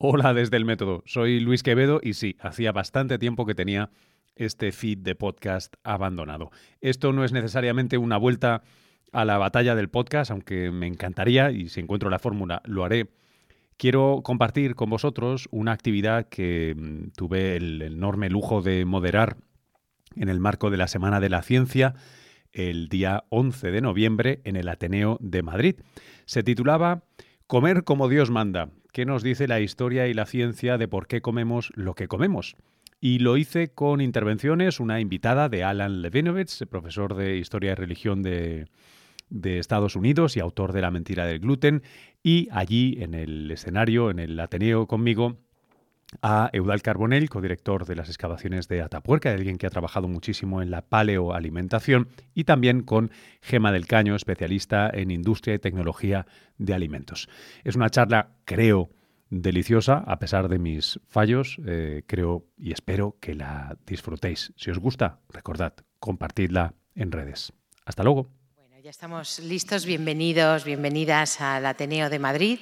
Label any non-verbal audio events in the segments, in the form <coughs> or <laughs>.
Hola desde el método, soy Luis Quevedo y sí, hacía bastante tiempo que tenía este feed de podcast abandonado. Esto no es necesariamente una vuelta a la batalla del podcast, aunque me encantaría y si encuentro la fórmula lo haré. Quiero compartir con vosotros una actividad que mm, tuve el enorme lujo de moderar en el marco de la Semana de la Ciencia el día 11 de noviembre en el Ateneo de Madrid. Se titulaba Comer como Dios manda. ¿Qué nos dice la historia y la ciencia de por qué comemos lo que comemos? Y lo hice con intervenciones, una invitada de Alan Levinovitz, profesor de Historia y Religión de, de Estados Unidos y autor de La mentira del gluten, y allí en el escenario, en el Ateneo conmigo, a Eudal Carbonell, codirector de las excavaciones de Atapuerca, alguien que ha trabajado muchísimo en la paleoalimentación, y también con Gema del Caño, especialista en industria y tecnología de alimentos. Es una charla, creo, deliciosa, a pesar de mis fallos. Eh, creo y espero que la disfrutéis. Si os gusta, recordad, compartidla en redes. Hasta luego. Bueno, ya estamos listos. Bienvenidos, bienvenidas al Ateneo de Madrid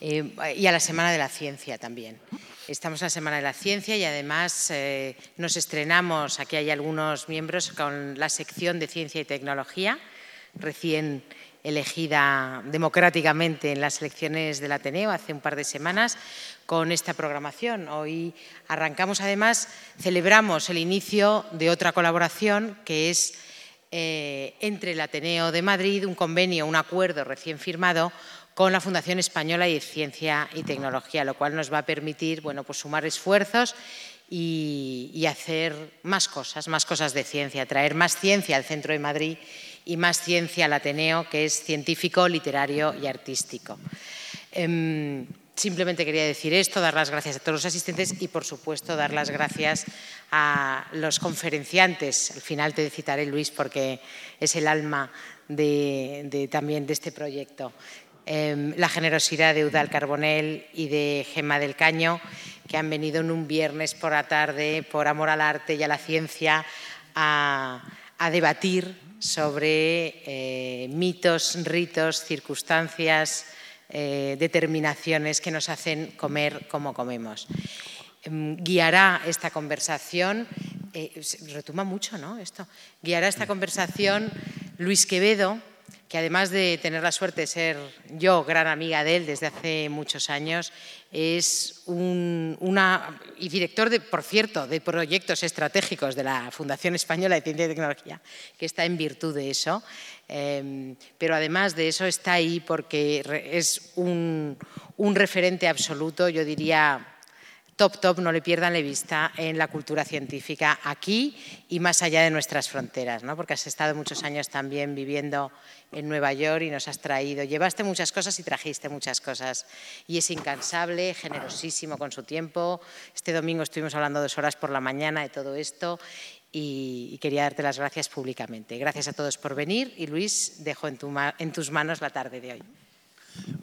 eh, y a la Semana de la Ciencia también. Estamos en la Semana de la Ciencia y además eh, nos estrenamos, aquí hay algunos miembros, con la sección de Ciencia y Tecnología, recién elegida democráticamente en las elecciones del Ateneo hace un par de semanas con esta programación. Hoy arrancamos, además, celebramos el inicio de otra colaboración que es eh, entre el Ateneo de Madrid, un convenio, un acuerdo recién firmado con la Fundación Española de Ciencia y Tecnología, lo cual nos va a permitir bueno, pues sumar esfuerzos y, hacer más cosas, más cosas de ciencia, traer más ciencia al centro de Madrid y más ciencia al Ateneo, que es científico, literario y artístico. Em, simplemente quería decir esto, dar las gracias a todos los asistentes y, por supuesto, dar las gracias a los conferenciantes. Al final te citaré, Luis, porque es el alma también de este proyecto. Em, la generosidad de Eudal Carbonell y de Gemma del Caño, que han venido en un viernes por la tarde, por amor al arte y a la ciencia, a, debatir sobre eh, mitos, ritos, circunstancias, eh, determinaciones que nos hacen comer como comemos. Em, guiará esta conversación, eh, retuma mucho, ¿no? Esto. Guiará esta conversación Luis Quevedo, que además de tener la suerte de ser yo gran amiga de él desde hace muchos años, es un, una, y director, de, por cierto, de proyectos estratégicos de la Fundación Española de Ciencia y Tecnología, que está en virtud de eso. Em, pero además de eso está ahí porque es un, un referente absoluto, yo diría, top, top, no le pierdan la vista en la cultura científica aquí y más allá de nuestras fronteras, ¿no? porque has estado muchos años también viviendo en Nueva York y nos has traído, llevaste muchas cosas y trajiste muchas cosas. Y es incansable, generosísimo con su tiempo. Este domingo estuvimos hablando dos horas por la mañana de todo esto y, quería darte las gracias públicamente. Gracias a todos por venir y Luis, dejo en, en tus manos la tarde de hoy.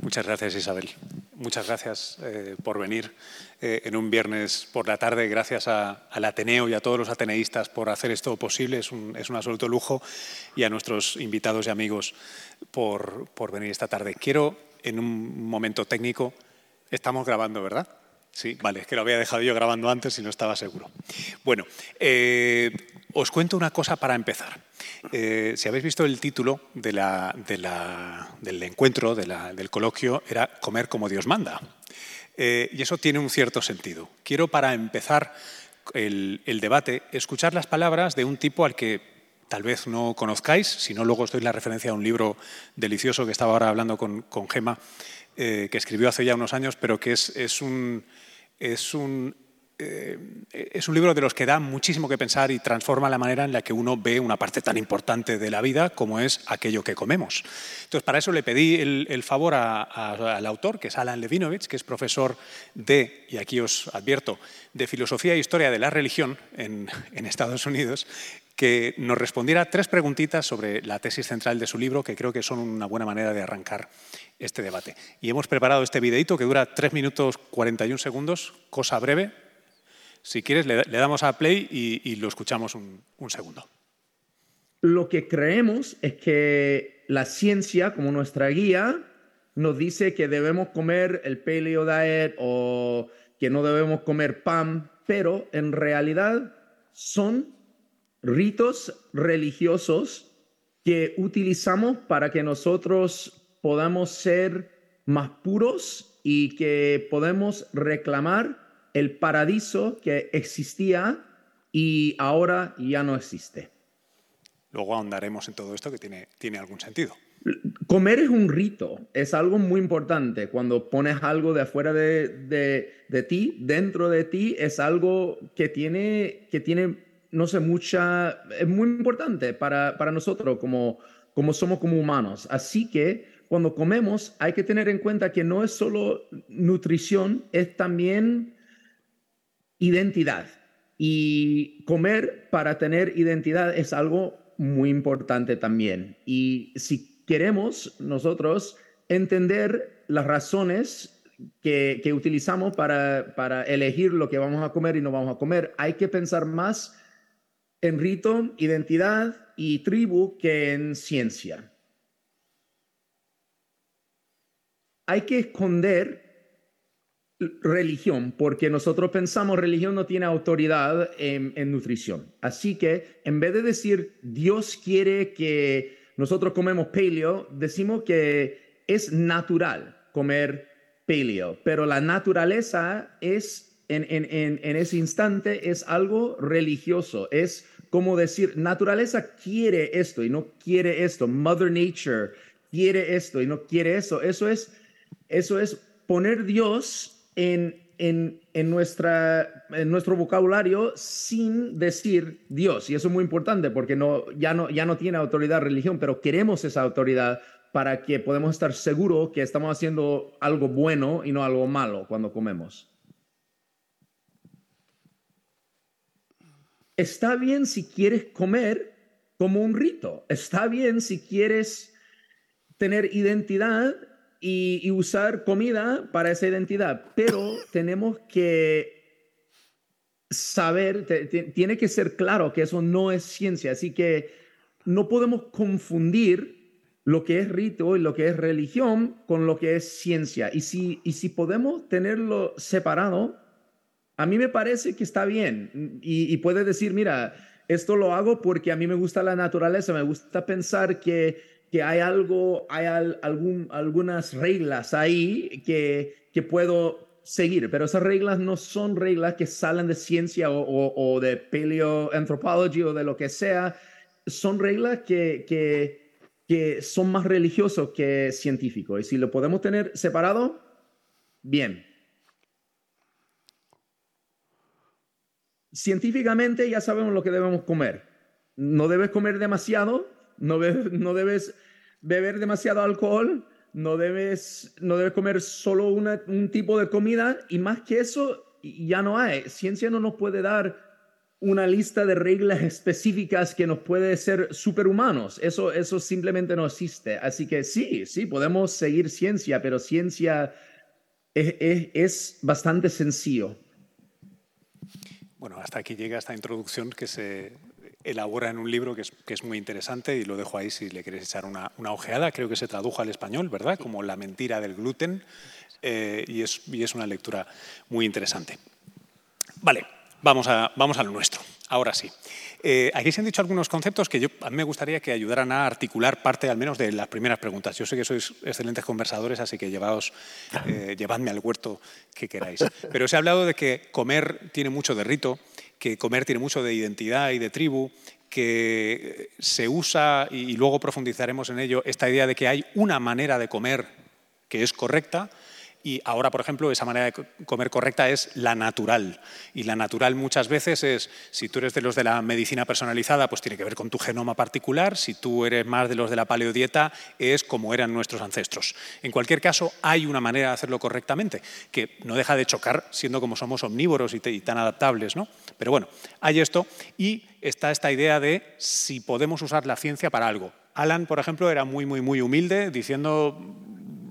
Muchas gracias, Isabel. Muchas gracias eh, por venir eh, en un viernes por la tarde. Gracias al Ateneo y a todos los ateneístas por hacer esto posible. Es un, absoluto lujo. Y a nuestros invitados y amigos por, venir esta tarde. Quiero, en un momento técnico, estamos grabando, ¿verdad? Sí, vale, es que lo había dejado yo grabando antes y no estaba seguro. Bueno, eh, os cuento una cosa para empezar. Eh, si habéis visto el título del encuentro, del coloquio, era Comer como Dios manda. Eh, y eso tiene un cierto sentido. Quiero, para empezar el, debate, escuchar las palabras de un tipo al que tal vez no conozcáis, si no luego os doy la referencia a un libro delicioso que estaba ahora hablando con, Gema, eh, que escribió hace ya unos años, pero que es un eh, es un libro de los que da muchísimo que pensar y transforma la manera en la que uno ve una parte tan importante de la vida como es aquello que comemos. Entonces, para eso le pedí el, favor al autor, que es Alan Levinovich, que es profesor de, y aquí os advierto, de Filosofía e Historia de la Religión en, Estados Unidos, que nos respondiera tres preguntitas sobre la tesis central de su libro, que creo que son una buena manera de arrancar este debate. Y hemos preparado este videito que dura 3 minutos 41 segundos, cosa breve, si quieres, le, damos a play y, lo escuchamos un, segundo. Lo que creemos es que la ciencia, como nuestra guía, nos dice que debemos comer el paleo diet o que no debemos comer pan, pero en realidad son ritos religiosos que utilizamos para que nosotros podamos ser más puros y que podemos reclamar el paraíso que existía y ahora ya no existe. Luego ahondaremos en todo esto que tiene, tiene algún sentido. Comer es un rito, es algo muy importante. Cuando pones algo de afuera de, de, ti, dentro de ti, es algo que tiene, que tiene, no sé, mucha, es muy importante para, para nosotros como, como somos como humanos. Así que cuando comemos hay que tener en cuenta que no es solo nutrición, es también identidad. Y comer para tener identidad es algo muy importante también. Y si queremos nosotros entender las razones que, que utilizamos para, para elegir lo que vamos a comer y no vamos a comer, hay que pensar más en rito, identidad y tribu que en ciencia. Hay que esconder religión, porque nosotros pensamos religión no tiene autoridad en, nutrición. Así que en vez de decir Dios quiere que nosotros comemos paleo, decimos que es natural comer paleo, pero la naturaleza es en, en ese instante es algo religioso, es como decir, naturaleza quiere esto y no quiere esto, Mother Nature quiere esto y no quiere eso, eso es, eso es poner Dios en, en, nuestra, en nuestro vocabulario sin decir Dios. Y eso es muy importante porque no, ya, no, ya no tiene autoridad religión, pero queremos esa autoridad para que podamos estar seguros que estamos haciendo algo bueno y no algo malo cuando comemos. Está bien si quieres comer como un rito. Está bien si quieres tener identidad y, usar comida para esa identidad, pero tenemos que saber, tiene que ser claro que eso no es ciencia, así que no podemos confundir lo que es rito y lo que es religión con lo que es ciencia. Y si, y si podemos tenerlo separado, a mí me parece que está bien. Y, y puede decir, mira, esto lo hago porque a mí me gusta la naturaleza, me gusta pensar que que hay algo, hay algún, algunas reglas ahí que, que puedo seguir, pero esas reglas no son reglas que salen de ciencia o, o, de paleoantropología o de lo que sea, son reglas que, que, que son más religiosos que científicos. Y si lo podemos tener separado, bien. Científicamente ya sabemos lo que debemos comer. No debes comer demasiado, no, no debes beber demasiado alcohol, no debes, no debes comer solo un tipo de comida y más que eso ya no hay. Ciencia no nos puede dar una lista de reglas específicas que nos puede ser superhumanos. Eso, eso simplemente no existe. Así que sí, sí, podemos seguir ciencia, pero ciencia es, es bastante sencillo. Bueno, hasta aquí llega esta introducción que se elabora en un libro que es, que es, muy interesante y lo dejo ahí si le queréis echar una, una, ojeada. Creo que se tradujo al español, ¿verdad? Como La mentira del gluten eh, y, es, y, es, una lectura muy interesante. Vale, vamos a, vamos a lo nuestro. Ahora sí. Eh, aquí se han dicho algunos conceptos que yo, a mí me gustaría que ayudaran a articular parte al menos de las primeras preguntas. Yo sé que sois excelentes conversadores, así que llevaos, eh, llevadme al huerto que queráis. Pero se ha hablado de que comer tiene mucho de rito, que comer tiene mucho de identidad y de tribu, que se usa, y luego profundizaremos en ello, esta idea de que hay una manera de comer que es correcta, y ahora, por ejemplo, esa manera de comer correcta es la natural. Y la natural muchas veces es, si tú eres de los de la medicina personalizada, pues tiene que ver con tu genoma particular. Si tú eres más de los de la paleodieta, es como eran nuestros ancestros. En cualquier caso, hay una manera de hacerlo correctamente, que no deja de chocar siendo como somos omnívoros y, tan adaptables. ¿no? Pero bueno, hay esto y está esta idea de si podemos usar la ciencia para algo. Alan, por ejemplo, era muy, muy, muy humilde, diciendo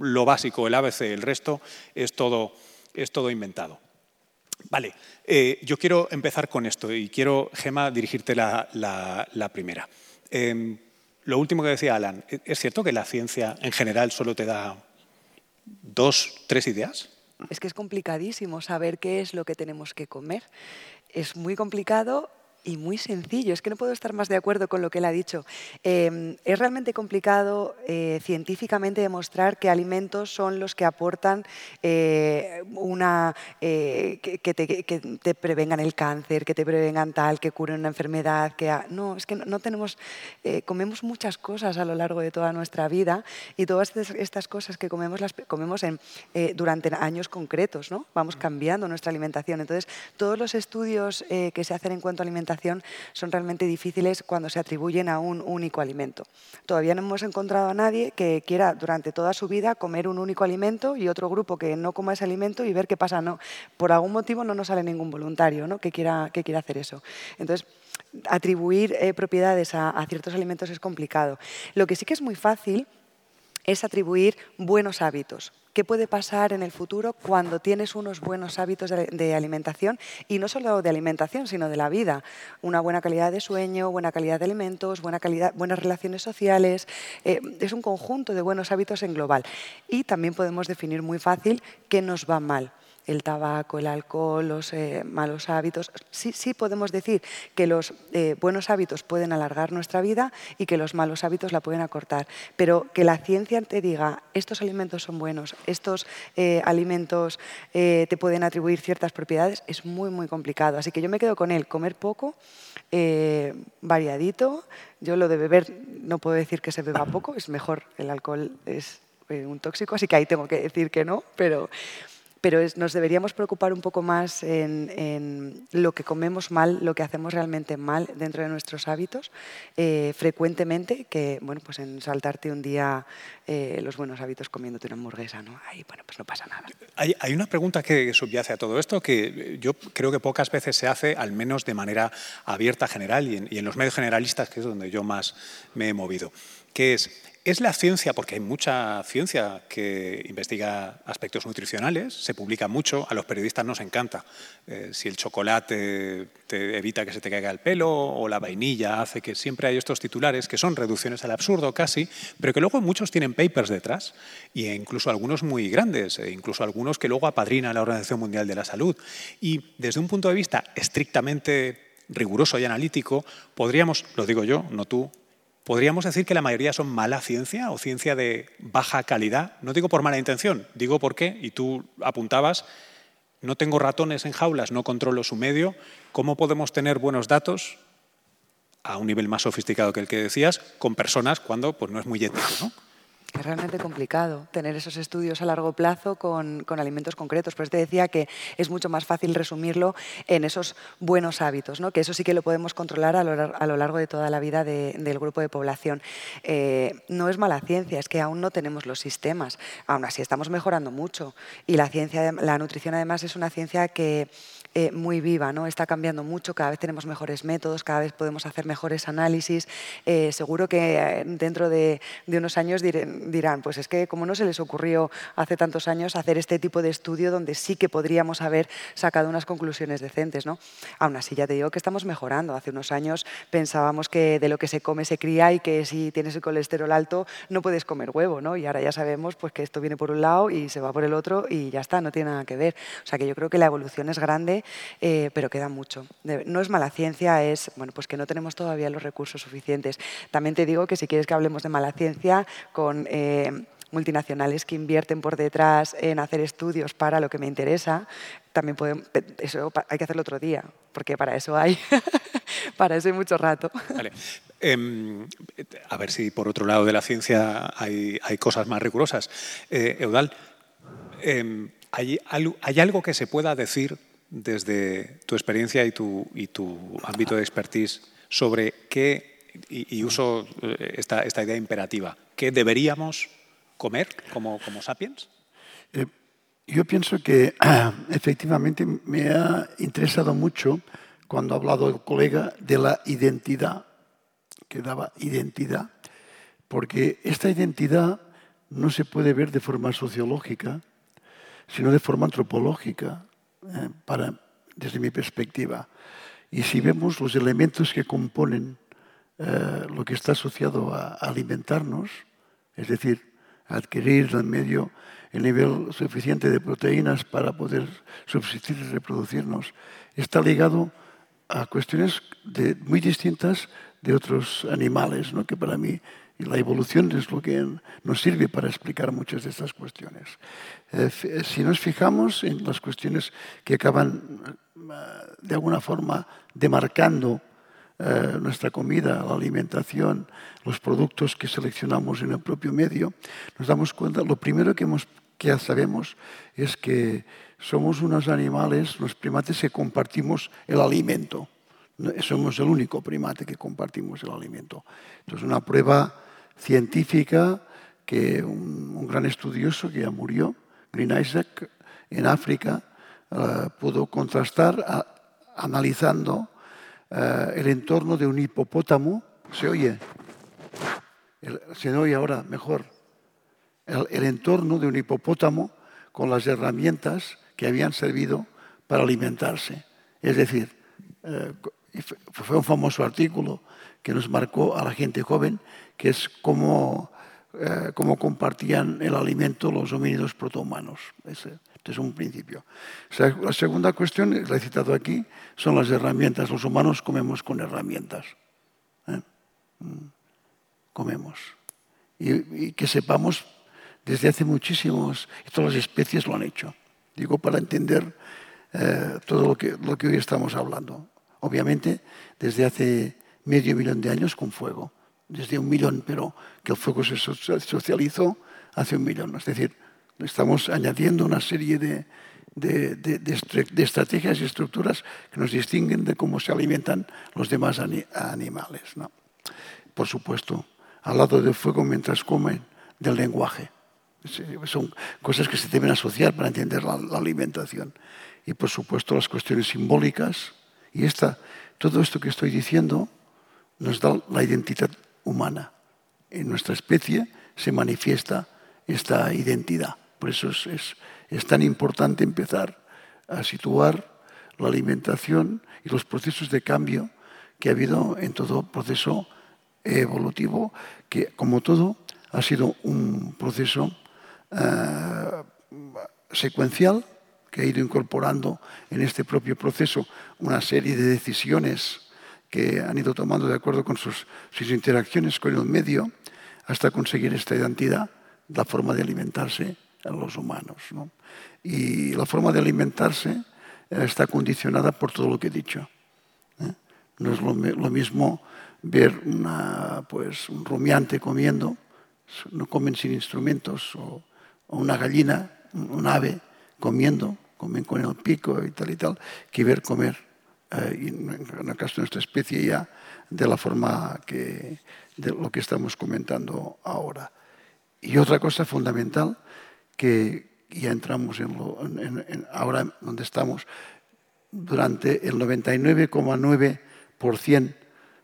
lo básico, el ABC, el resto es todo, es todo inventado. Vale, eh, yo quiero empezar con esto y quiero, Gema, dirigirte la, la, primera. Em, lo último que decía Alan, ¿es cierto que la ciencia en general solo te da dos, tres ideas. Es que es complicadísimo saber qué es lo que tenemos que comer. Es muy complicado y muy sencillo. Es que no puedo estar más de acuerdo con lo que él ha dicho. Em, es realmente complicado eh, científicamente demostrar que alimentos son los que aportan eh, una eh, que, te, prevengan el cáncer, que te prevengan tal, que curen una enfermedad. Que no, es que no, tenemos. comemos muchas cosas a lo largo de toda nuestra vida y todas estas cosas que comemos las comemos en, durante años concretos. ¿no? Vamos cambiando nuestra alimentación. Entonces, todos los estudios que se hacen en cuanto a alimentación son realmente difíciles cuando se atribuyen a un único alimento. Todavía no hemos encontrado a nadie que quiera durante toda su vida comer un único alimento y otro grupo que no coma ese alimento y ver qué pasa. No, por algún motivo no nos sale ningún voluntario ¿no? que, quiera, que quiera hacer eso. Entonces, atribuir eh, propiedades a, a ciertos alimentos es complicado. Lo que sí que es muy fácil es atribuir buenos hábitos. ¿Qué puede pasar en el futuro cuando tienes unos buenos hábitos de, alimentación? Y no solo de alimentación, sino de la vida. Una buena calidad de sueño, buena calidad de alimentos, buena calidad, buenas relaciones sociales. Eh, es un conjunto de buenos hábitos en global. Y también podemos definir muy fácil qué nos va mal el tabaco, el alcohol, los eh, malos hábitos. Sí, sí podemos decir que los eh, buenos hábitos pueden alargar nuestra vida y que los malos hábitos la pueden acortar, pero que la ciencia te diga estos alimentos son buenos, estos eh, alimentos te pueden atribuir ciertas propiedades, es muy, muy complicado. Así que yo me quedo con él, comer poco, variadito. Yo lo de beber no puedo decir que se beba poco, es mejor, el alcohol es un tóxico, así que ahí tengo que decir que no, pero pero nos deberíamos preocupar un poco más en, lo que comemos mal, lo que hacemos realmente mal dentro de nuestros hábitos eh, frecuentemente, que bueno, pues en saltarte un día eh, los buenos hábitos comiéndote una hamburguesa, ¿no? Ahí, bueno, pues no pasa nada. Hay, hay, una pregunta que subyace a todo esto que yo creo que pocas veces se hace, al menos de manera abierta, general, y en, y en los medios generalistas, que es donde yo más me he movido, que es es la ciencia, porque hay mucha ciencia que investiga aspectos nutricionales, se publica mucho, a los periodistas nos encanta. Eh, si el chocolate te evita que se te caiga el pelo o la vainilla hace que siempre hay estos titulares que son reducciones al absurdo casi, pero que luego muchos tienen papers detrás, e incluso algunos muy grandes, e incluso algunos que luego apadrina la Organización Mundial de la Salud. Y desde un punto de vista estrictamente riguroso y analítico, podríamos, lo digo yo, no tú, ¿Podríamos decir que la mayoría son mala ciencia o ciencia de baja calidad? No digo por mala intención, digo porque, y tú apuntabas, no tengo ratones en jaulas, no controlo su medio. ¿Cómo podemos tener buenos datos a un nivel más sofisticado que el que decías con personas cuando pues, no es muy ético? ¿no? Es realmente complicado tener esos estudios a largo plazo con, alimentos concretos. Por eso te decía que es mucho más fácil resumirlo en esos buenos hábitos, ¿no? que eso sí que lo podemos controlar a lo, largo de toda la vida del grupo de población. Eh, no es mala ciencia, es que aún no tenemos los sistemas. Aún así estamos mejorando mucho. Y la, ciencia, la nutrición además es una ciencia que eh, muy viva, ¿no? está cambiando mucho, cada vez tenemos mejores métodos, cada vez podemos hacer mejores análisis. Eh, seguro que eh, dentro de, unos años dirán, pues es que como no se les ocurrió hace tantos años hacer este tipo de estudio donde sí que podríamos haber sacado unas conclusiones decentes. ¿no? Aún así, ya te digo que estamos mejorando. Hace unos años pensábamos que de lo que se come se cría y que si tienes el colesterol alto no puedes comer huevo, ¿no? y ahora ya sabemos pues, que esto viene por un lado y se va por el otro y ya está, no tiene nada que ver. O sea que yo creo que la evolución es grande eh, pero queda mucho. No es mala ciencia, es bueno, pues que no tenemos todavía los recursos suficientes. También te digo que si quieres que hablemos de mala ciencia, con eh, multinacionales que invierten por detrás en hacer estudios para lo que me interesa, también podemos, eso hay que hacerlo otro día, porque para eso hay, <laughs> para eso hay mucho rato. Em, a ver si por otro lado de la ciencia hay, cosas más rigurosas. Eh, Eudal, em, ¿hay, ¿hay algo que se pueda decir desde tu experiencia y tu, y tu ámbito de expertise sobre qué, y, uso eh, esta, esta, idea imperativa, qué deberíamos comer como, como sapiens? Eh, yo pienso que <clears throat> efectivamente me ha interesado mucho cuando ha hablado el colega de la identidad, que daba identidad, porque esta identidad no se puede ver de forma sociológica, sino de forma antropológica. Eh, para, desde mi perspectiva. Y si vemos los elementos que componen eh, lo que está asociado a alimentarnos, es decir, adquirir el medio el nivel suficiente de proteínas para poder subsistir y reproducirnos, está ligado a cuestiones muy distintas de otros animales, ¿no? que para mí la evolución es lo que nos sirve para explicar muchas de estas cuestiones. Eh, si nos fijamos en las cuestiones que acaban eh, de alguna forma demarcando eh, nuestra comida, la alimentación, los productos que seleccionamos en el propio medio, nos damos cuenta, lo primero que, hemos, que sabemos es que somos unos animales, los primates, que compartimos el alimento. Somos el único primate que compartimos el alimento. Entonces, una prueba científica que un, gran estudioso que ya murió, Green Isaac, en África, eh, pudo contrastar analizando eh, el entorno de un hipopótamo. ¿Se oye? se oye ahora mejor. El, entorno de un hipopótamo con las herramientas que habían servido para alimentarse. Es decir, eh, fue un famoso artículo que nos marcó a la gente joven, que es cómo, eh, compartían el alimento los homínidos protohumanos. Ese, este es un principio. la segunda cuestión, la he citado aquí, son las herramientas. Los humanos comemos con herramientas. ¿eh? Mm. Comemos. Y, que sepamos, desde hace muchísimos, todas las especies lo han hecho. Digo, para entender eh, todo lo que, lo que hoy estamos hablando. Obviamente, desde hace medio millón de años con fuego. Desde un millón, pero que el fuego se socializó hace un millón. Es decir, Estamos añadiendo una serie de, estrategias y estructuras que nos distinguen de cómo se alimentan los demás animales. Por supuesto, al lado del fuego mientras comen, del lenguaje. Son cosas que se deben asociar para entender la, alimentación. Y por supuesto las cuestiones simbólicas. Y esta, todo esto que estoy diciendo nos da la identidad humana. En nuestra especie se manifiesta esta identidad. Por eso es, tan importante empezar a situar la alimentación y los procesos de cambio que ha habido en todo proceso evolutivo, que como todo ha sido un proceso eh, secuencial que ha ido incorporando en este propio proceso una serie de decisiones que han ido tomando de acuerdo con sus, interacciones con el medio hasta conseguir esta identidad, la forma de alimentarse a los humanos. ¿no? Y la forma de alimentarse eh, está condicionada por todo lo que he dicho. ¿eh? No es lo, mismo ver pues, un rumiante comiendo, no comen sin instrumentos, o, una gallina, un ave comiendo, comen con el pico y tal y tal, que ver comer, eh, en el caso de nuestra especie ya, de la forma que, de lo que estamos comentando ahora. Y otra cosa fundamental que ya entramos en, ahora donde estamos, durante el 99,9%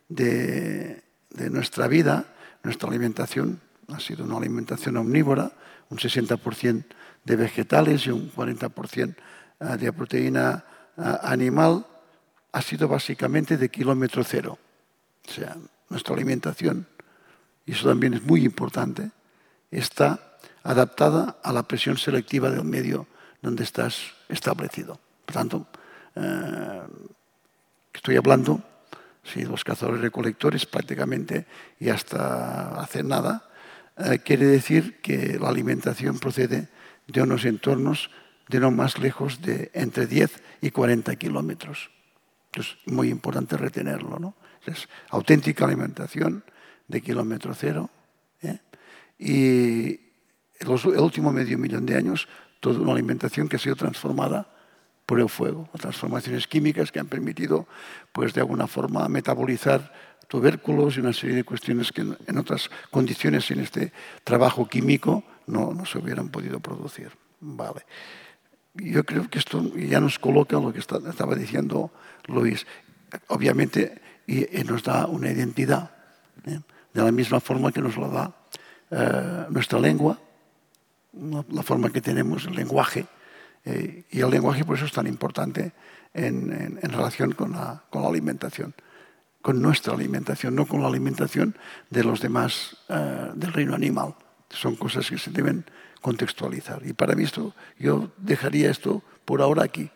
de, de nuestra vida, nuestra alimentación ha sido una alimentación omnívora, un 60% de vegetales y un 40% ah, de proteína ah, animal, ha sido básicamente de kilómetro cero. O sea, nuestra alimentación, y eso también es muy importante, está adaptada a la presión selectiva del medio donde estás establecido. Por tanto, eh, estoy hablando, si los cazadores recolectores prácticamente y hasta hace nada, eh, quiere decir que la alimentación procede de unos entornos de no más lejos de entre 10 y 40 kilómetros. Es muy importante retenerlo. ¿no? Es auténtica alimentación de kilómetro cero. ¿eh? Y, el último medio millón de años, toda una alimentación que ha sido transformada por el fuego, transformaciones químicas que han permitido, pues de alguna forma, metabolizar tubérculos y una serie de cuestiones que en otras condiciones, en este trabajo químico, no, no se hubieran podido producir. Vale. Yo creo que esto ya nos coloca lo que estaba diciendo Luis. Obviamente, nos da una identidad, ¿eh? de la misma forma que nos la da eh, nuestra lengua, la forma que tenemos, el lenguaje. Eh, y el lenguaje por eso es tan importante en, relación con la, con la, alimentación, con nuestra alimentación, no con la alimentación de los demás del reino animal. Son cosas que se deben contextualizar. Y para mí esto, yo dejaría esto por ahora aquí.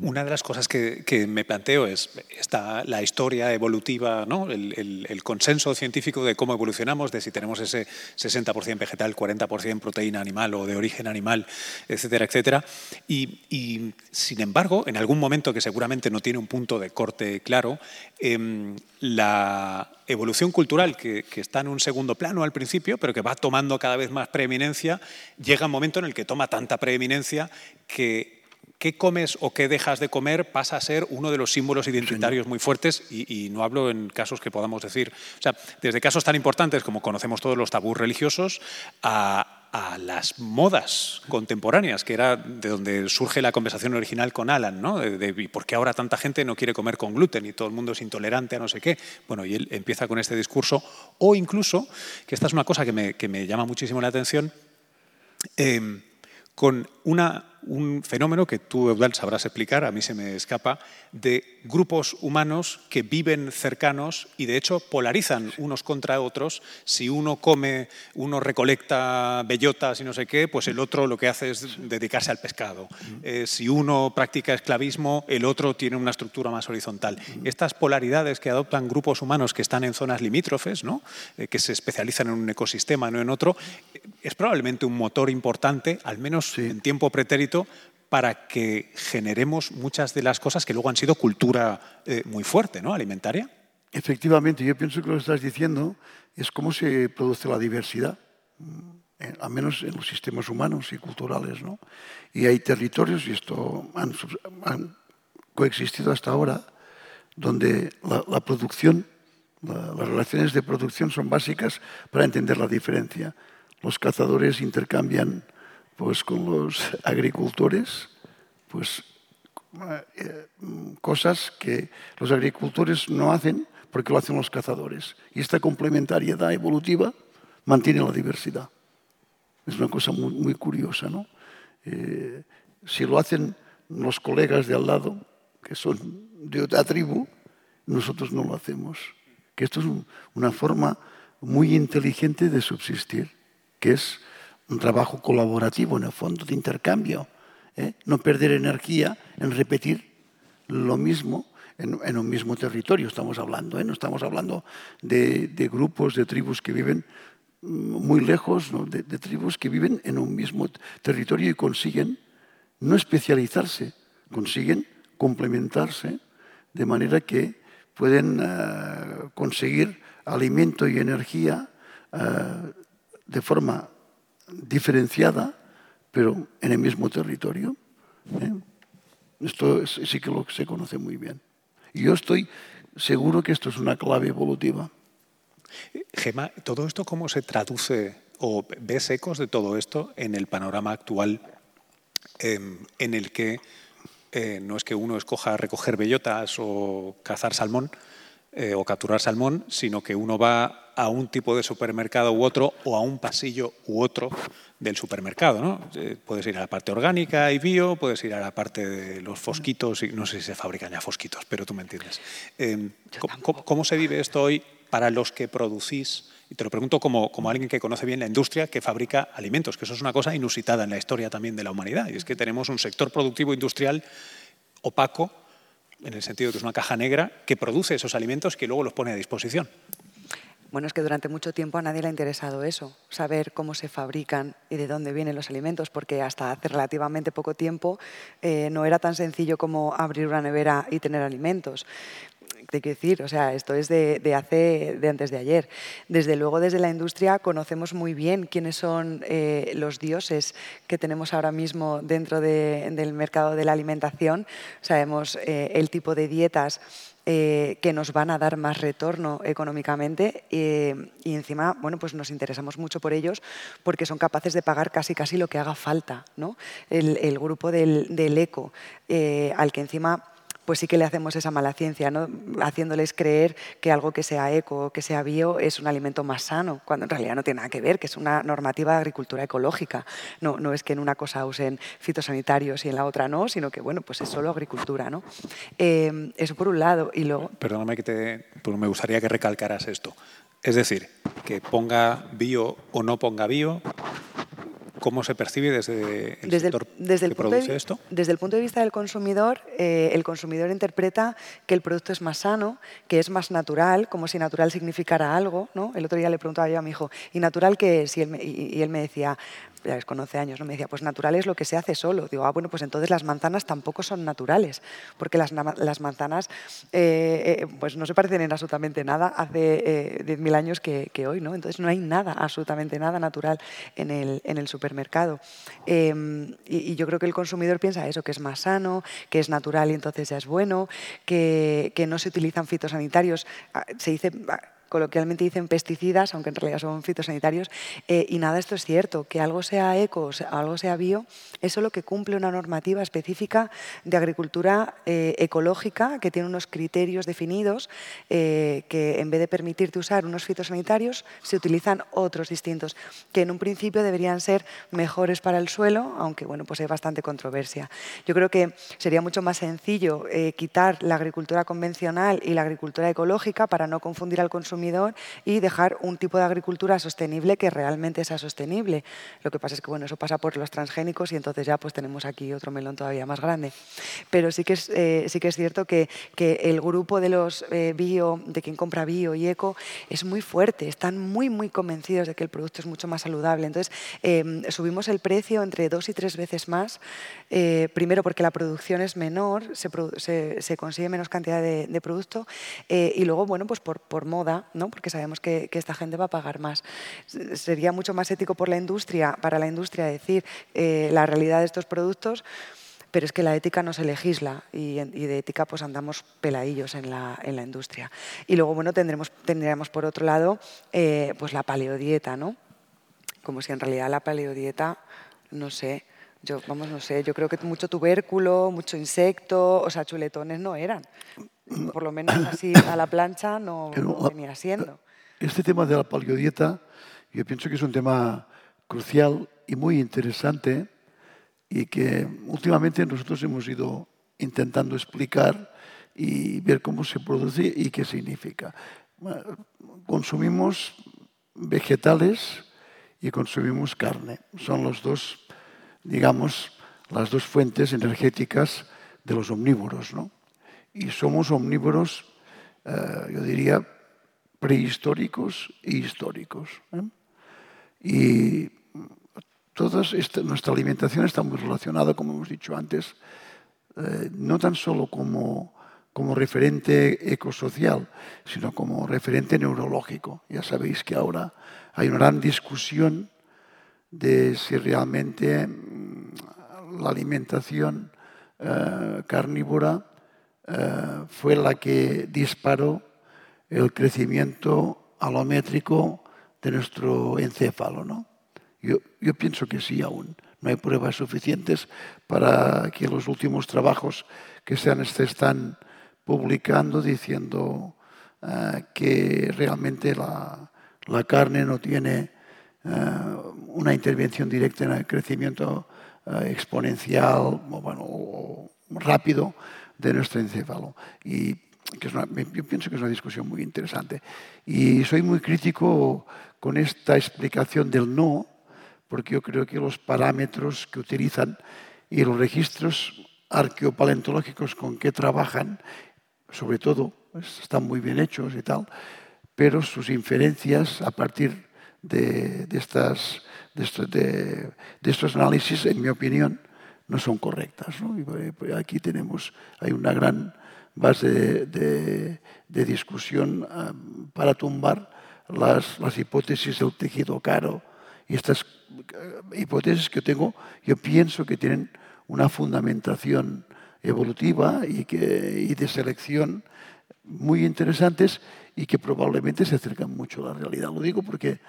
Una de las cosas que, me planteo es esta, la historia evolutiva, ¿no? el, consenso científico de cómo evolucionamos, de si tenemos ese 60% vegetal, 40% proteína animal o de origen animal, etcétera, etcétera. Y, sin embargo, en algún momento que seguramente no tiene un punto de corte claro, em, la evolución cultural que, que, está en un segundo plano al principio, pero que va tomando cada vez más preeminencia, llega un momento en el que toma tanta preeminencia que qué comes o qué dejas de comer pasa a ser uno de los símbolos identitarios muy fuertes y, no hablo en casos que podamos decir, o sea, desde casos tan importantes como conocemos todos los tabús religiosos a, las modas contemporáneas, que era de donde surge la conversación original con Alan, ¿no? De, por qué ahora tanta gente no quiere comer con gluten y todo el mundo es intolerante a no sé qué. Bueno, y él empieza con este discurso, o incluso, que esta es una cosa que me, llama muchísimo la atención, eh, con una un fenómeno que tú, Eudal, sabrás explicar, a mí se me escapa, de grupos humanos que viven cercanos y de hecho polarizan unos contra otros. Si uno come, uno recolecta bellotas y no sé qué, pues el otro lo que hace es dedicarse al pescado. Eh, si uno practica esclavismo, el otro tiene una estructura más horizontal. Estas polaridades que adoptan grupos humanos que están en zonas limítrofes, ¿no? Eh, que se especializan en un ecosistema, no en otro, es probablemente un motor importante, al menos en tiempo pretérito, para que generemos muchas de las cosas que luego han sido cultura eh, muy fuerte, ¿no? Alimentaria. Efectivamente, yo pienso que lo que estás diciendo es cómo se produce la diversidad, mm, al menos en los sistemas humanos y culturales. ¿no? Y hay territorios, y esto han, coexistido hasta ahora, donde la, producción, las relaciones de producción son básicas para entender la diferencia. Los cazadores intercambian pues con los agricultores, pues eh, cosas que los agricultores no hacen porque lo hacen los cazadores. Y esta complementariedad evolutiva mantiene la diversidad. Es una cosa muy, curiosa, ¿no? Eh, si lo hacen los colegas de al lado, que son de otra tribu, nosotros no lo hacemos. Que esto es una forma muy inteligente de subsistir, que es un trabajo colaborativo en el fondo, de intercambio. ¿eh? No perder energía en repetir lo mismo en, un mismo territorio, estamos hablando. ¿eh? No estamos hablando de, grupos, de tribus que viven muy lejos, de, tribus que viven en un mismo territorio y consiguen no especializarse, consiguen complementarse de manera que pueden eh, conseguir alimento y energía de forma diferenciada, pero en el mismo territorio. ¿eh? Esto sí que lo se conoce muy bien. Y yo estoy seguro que esto es una clave evolutiva. Gema, ¿todo esto cómo se traduce o ves ecos de todo esto en el panorama actual em, en el que eh, no es que uno escoja recoger bellotas o cazar salmón eh, o capturar salmón, sino que uno va a un tipo de supermercado u otro o a un pasillo u otro del supermercado. ¿no? Eh, puedes ir a la parte orgánica y bio, puedes ir a la parte de los fosquitos, y no sé si se fabrican ya fosquitos, pero tú me entiendes. Em, ¿cómo, se vive esto hoy para los que producís? Y te lo pregunto como, como alguien que conoce bien la industria que fabrica alimentos, que eso es una cosa inusitada en la historia también de la humanidad. Y es que tenemos un sector productivo industrial opaco, en el sentido de que es una caja negra, que produce esos alimentos que luego los pone a disposición. Bueno, es que durante mucho tiempo a nadie le ha interesado eso, saber cómo se fabrican y de dónde vienen los alimentos, porque hasta hace relativamente poco tiempo eh, no era tan sencillo como abrir una nevera y tener alimentos. Te decir, o sea, esto es de, hace, de antes de ayer. Desde luego, desde la industria conocemos muy bien quiénes son eh, los dioses que tenemos ahora mismo dentro del mercado de la alimentación. Sabemos eh, el tipo de dietas eh, que nos van a dar más retorno económicamente y encima, bueno, pues nos interesamos mucho por ellos porque son capaces de pagar casi casi lo que haga falta, ¿no? El, grupo del, eco, al que encima pues sí que le hacemos esa mala ciencia, haciéndoles creer que algo que sea eco, que sea bio, es un alimento más sano, cuando en realidad no tiene nada que ver, que es una normativa de agricultura ecológica. No, no es que en una cosa usen fitosanitarios y en la otra no, sino que bueno, pues es solo agricultura. ¿no? Em, eso por un lado. Y luego... Perdóname que te... me gustaría que recalcaras esto. Es decir, que ponga bio o no ponga bio, cómo se percibe desde el desde sector el, desde que el punto produce de, esto? Desde el punto de vista del consumidor, eh, el consumidor interpreta que el producto es más sano, que es más natural, como si natural significara algo. ¿no? El otro día le preguntaba yo a mi hijo, ¿y natural qué es? Y él me, y, y él me decía, ya ves, con 11 años, ¿no? me decía, pues natural es lo que se hace solo. Digo, ah, bueno, pues entonces las manzanas tampoco son naturales, porque las, las manzanas eh, eh, pues no se parecen en absolutamente nada hace eh, 10.000 años que, que, hoy, ¿no? Entonces no hay nada, absolutamente nada natural en el, en el supermercado. Eh, y, y, yo creo que el consumidor piensa eso, que es más sano, que es natural y entonces ya es bueno, que, que no se utilizan fitosanitarios. Ah, se dice ah, coloquialmente dicen pesticidas, aunque en realidad son fitosanitarios, eh, y nada, esto es cierto, que algo sea eco, algo sea bio, es lo que cumple una normativa específica de agricultura eh, ecológica que tiene unos criterios definidos eh, que en vez de permitirte usar unos fitosanitarios, se utilizan otros distintos, que en un principio deberían ser mejores para el suelo, aunque bueno, pues hay bastante controversia. Yo creo que sería mucho más sencillo quitar la agricultura convencional y la agricultura ecológica para no confundir al consumidor y dejar un tipo de agricultura sostenible que realmente sea sostenible. Lo que pasa es que bueno, eso pasa por los transgénicos y entonces ya pues tenemos aquí otro melón todavía más grande. Pero sí que es, eh, sí que es cierto que, que, el grupo de los eh, bio, de quien compra bio y eco, es muy fuerte, están muy, muy convencidos de que el producto es mucho más saludable. Entonces, eh, subimos el precio entre dos y tres veces más, eh, primero porque la producción es menor, se, se, consigue menos cantidad de, producto y luego, bueno, pues por moda, ¿no? porque sabemos que, que, esta gente va a pagar más. Sería mucho más ético por la industria, para la industria decir eh, la realidad de estos productos, pero es que la ética no se legisla y, y de ética pues andamos peladillos en la, en la, industria. Y luego, bueno, tendremos, tendríamos por otro lado eh, pues la paleodieta, ¿no? Como si en realidad la paleodieta, no sé, yo, vamos, no sé, yo creo que mucho tubérculo, mucho insecto, o sea, chuletones no eran por lo menos <coughs> así a la plancha no, no venía siendo. Este tema de la paleodieta, yo pienso que es un tema crucial y muy interesante y que últimamente nosotros hemos ido intentando explicar y ver cómo se produce y qué significa. Consumimos vegetales y consumimos carne. Son los dos, digamos, las dos fuentes energéticas de los omnívoros, ¿no? Y somos omnívoros, eh, yo diría, prehistóricos e históricos. ¿eh? Y toda esta, nuestra alimentación está muy relacionada, como hemos dicho antes, eh, no tan solo como, como referente ecosocial, sino como referente neurológico. Ya sabéis que ahora hay una gran discusión de si realmente mm, la alimentación eh, carnívora eh, fue la que disparó el crecimiento alométrico de nuestro encéfalo. ¿no? Yo, pienso que sí aún. No hay pruebas suficientes para que los últimos trabajos que se, están publicando diciendo uh, que realmente la, carne no tiene uh, una intervención directa en el crecimiento exponencial bueno, o rápido de nuestro encéfalo. Y que es yo pienso que es una discusión muy interesante. Y soy muy crítico con esta explicación del no, porque yo creo que los parámetros que utilizan y los registros arqueopaleontológicos con que trabajan, sobre todo, pues, están muy bien hechos y tal, pero sus inferencias a partir de, de, estas, de estos análisis, en mi opinión, no son correctas. ¿no? Y pues, aquí tenemos, hay una gran base de, discusión um, para tumbar las, hipótesis del tejido caro. Y estas uh, hipótesis que tengo, yo pienso que tienen una fundamentación evolutiva y, que, y de selección muy interesantes y que probablemente se acercan mucho a la realidad. Lo digo porque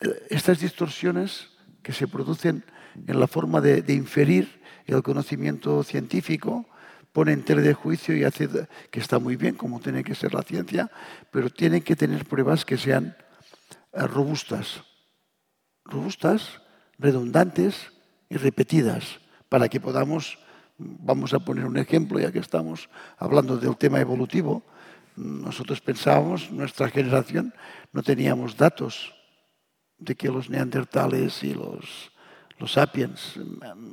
eh, estas distorsiones que se producen en la forma de, inferir el conocimiento científico pone en tela de juicio y hace que está muy bien, como tiene que ser la ciencia, pero tiene que tener pruebas que sean eh, robustas, robustas, redundantes y repetidas, para que podamos, vamos a poner un ejemplo, ya que estamos hablando del tema evolutivo, nosotros pensábamos, nuestra generación, no teníamos datos de que los neandertales y los los sapiens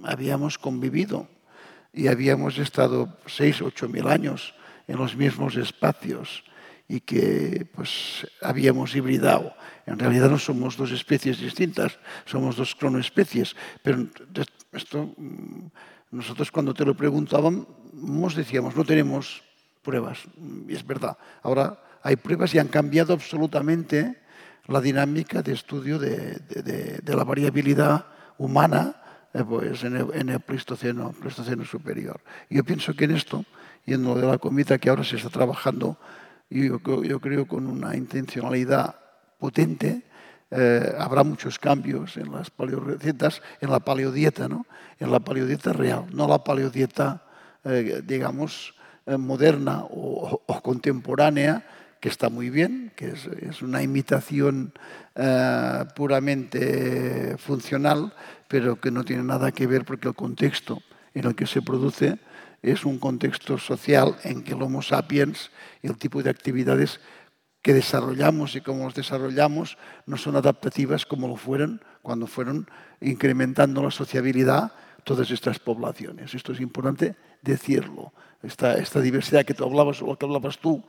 habíamos convivido y habíamos estado seis, ocho mil años en los mismos espacios y que pues habíamos hibridado. En realidad no somos dos especies distintas, somos dos cronoespecies, pero esto mm, nosotros cuando te lo preguntábamos decíamos no tenemos pruebas y es verdad. Ahora hay pruebas y han cambiado absolutamente la dinámica de estudio de, la variabilidad humana eh, pues, en, el, Pleistoceno, Pleistoceno superior. Yo pienso que en esto, y en lo de la comida que ahora se está trabajando, yo, yo creo con una intencionalidad potente, eh, habrá muchos cambios en las paleorecetas, en la paleodieta, ¿no? en la paleodieta real, no la paleodieta, eh, digamos, moderna o contemporánea, que está muy bien, que es, una imitación eh, puramente funcional, pero que no tiene nada que ver porque el contexto en el que se produce es un contexto social en que el Homo sapiens el tipo de actividades que desarrollamos y cómo los desarrollamos no son adaptativas como lo fueron cuando fueron incrementando la sociabilidad todas estas poblaciones. Esto es importante decirlo. Esta, esta diversidad que tú hablabas o lo que hablabas tú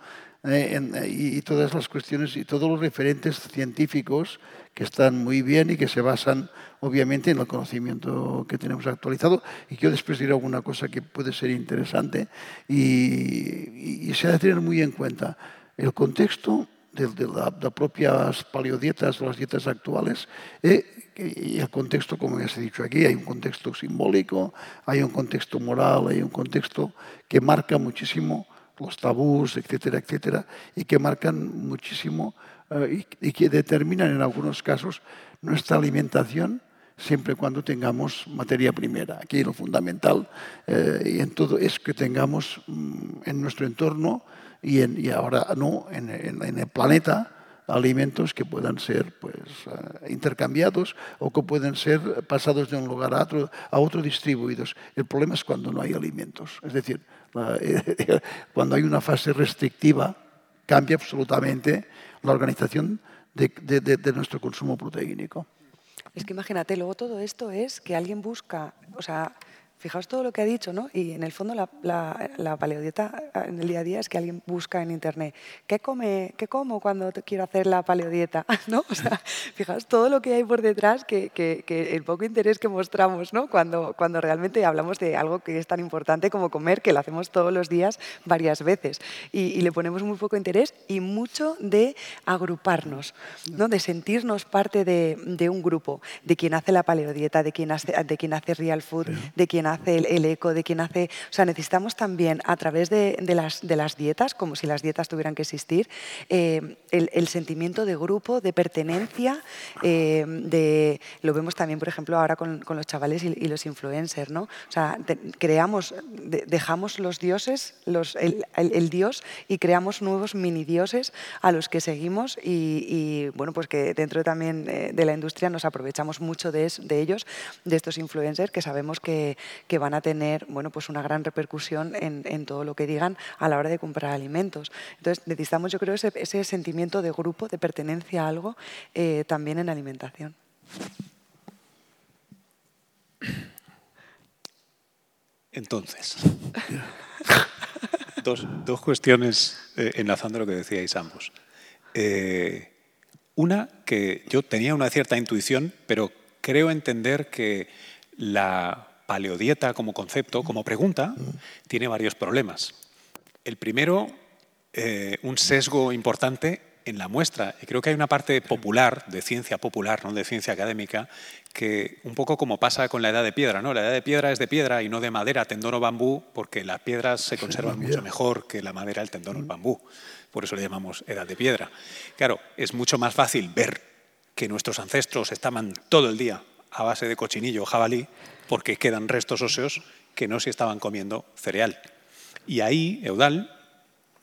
eh, eh, y, todas las cuestiones y todos los referentes científicos que están muy bien y que se basan obviamente en el conocimiento que tenemos actualizado. Y que yo después diré alguna cosa que puede ser interesante y, se ha de tener muy en cuenta el contexto de, las propias paleodietas o las dietas actuales eh, y el contexto, como ya se ha dicho aquí, hay un contexto simbólico, hay un contexto moral, hay un contexto que marca muchísimo los tabús, etcétera, etcétera, y que marcan muchísimo eh, y, que determinan en algunos casos nuestra alimentación siempre y cuando tengamos materia primera. Aquí lo fundamental eh, y en todo es que tengamos mm, en nuestro entorno y, en, y ahora no en, en, el planeta alimentos que puedan ser pues, eh, intercambiados o que pueden ser pasados de un lugar a otro, a otro distribuidos. El problema es cuando no hay alimentos. Es decir, <laughs> cuando hay una fase restrictiva, cambia absolutamente la organización de, nuestro consumo proteínico. Es que imagínate, luego todo esto es que alguien busca, o sea, Fijaos todo lo que ha dicho, ¿no? Y en el fondo la, la, paleodieta en el día a día es que alguien busca en internet qué come, qué como cuando quiero hacer la paleodieta, <laughs> ¿no? O sea, fijaos todo lo que hay por detrás, que, que, que, el poco interés que mostramos, ¿no? Cuando, cuando realmente hablamos de algo que es tan importante como comer, que lo hacemos todos los días varias veces y, le ponemos muy poco interés y mucho de agruparnos, ¿no? De sentirnos parte de, de un grupo, de quien hace la paleodieta, de quien hace, de quien hace real food, de quien hace el, eco, de quien hace... O sea, necesitamos también a través de, las, de las, dietas, como si las dietas tuvieran que existir, eh, el, sentimiento de grupo, de pertenencia, eh, de, lo vemos también, por ejemplo, ahora con, los chavales y, los influencers, ¿no? O sea, creamos, dejamos los dioses, los, el, dios y creamos nuevos mini dioses a los que seguimos y, bueno, pues que dentro también eh, de la industria nos aprovechamos mucho de, de ellos, de estos influencers que sabemos que, que van a tener bueno, pues una gran repercusión en, todo lo que digan a la hora de comprar alimentos. Entonces necesitamos, yo creo, ese, ese sentimiento de grupo, de pertenencia a algo, eh, también en alimentación. Entonces, <laughs> dos, dos, cuestiones eh, enlazando lo que decíais ambos. Eh, una que yo tenía una cierta intuición, pero creo entender que la paleodieta como concepto, como pregunta, tiene varios problemas. El primero, eh, un sesgo importante en la muestra. Y creo que hay una parte popular, de ciencia popular, no de ciencia académica, que un poco como pasa con la edad de piedra. ¿no? La edad de piedra es de piedra y no de madera, tendón o bambú, porque las piedras se conservan mucho mejor que la madera, el tendón o el bambú. Por eso le llamamos edad de piedra. Claro, es mucho más fácil ver que nuestros ancestros estaban todo el día a base de cochinillo jabalí porque quedan restos óseos que no se estaban comiendo cereal. Y ahí, Eudal,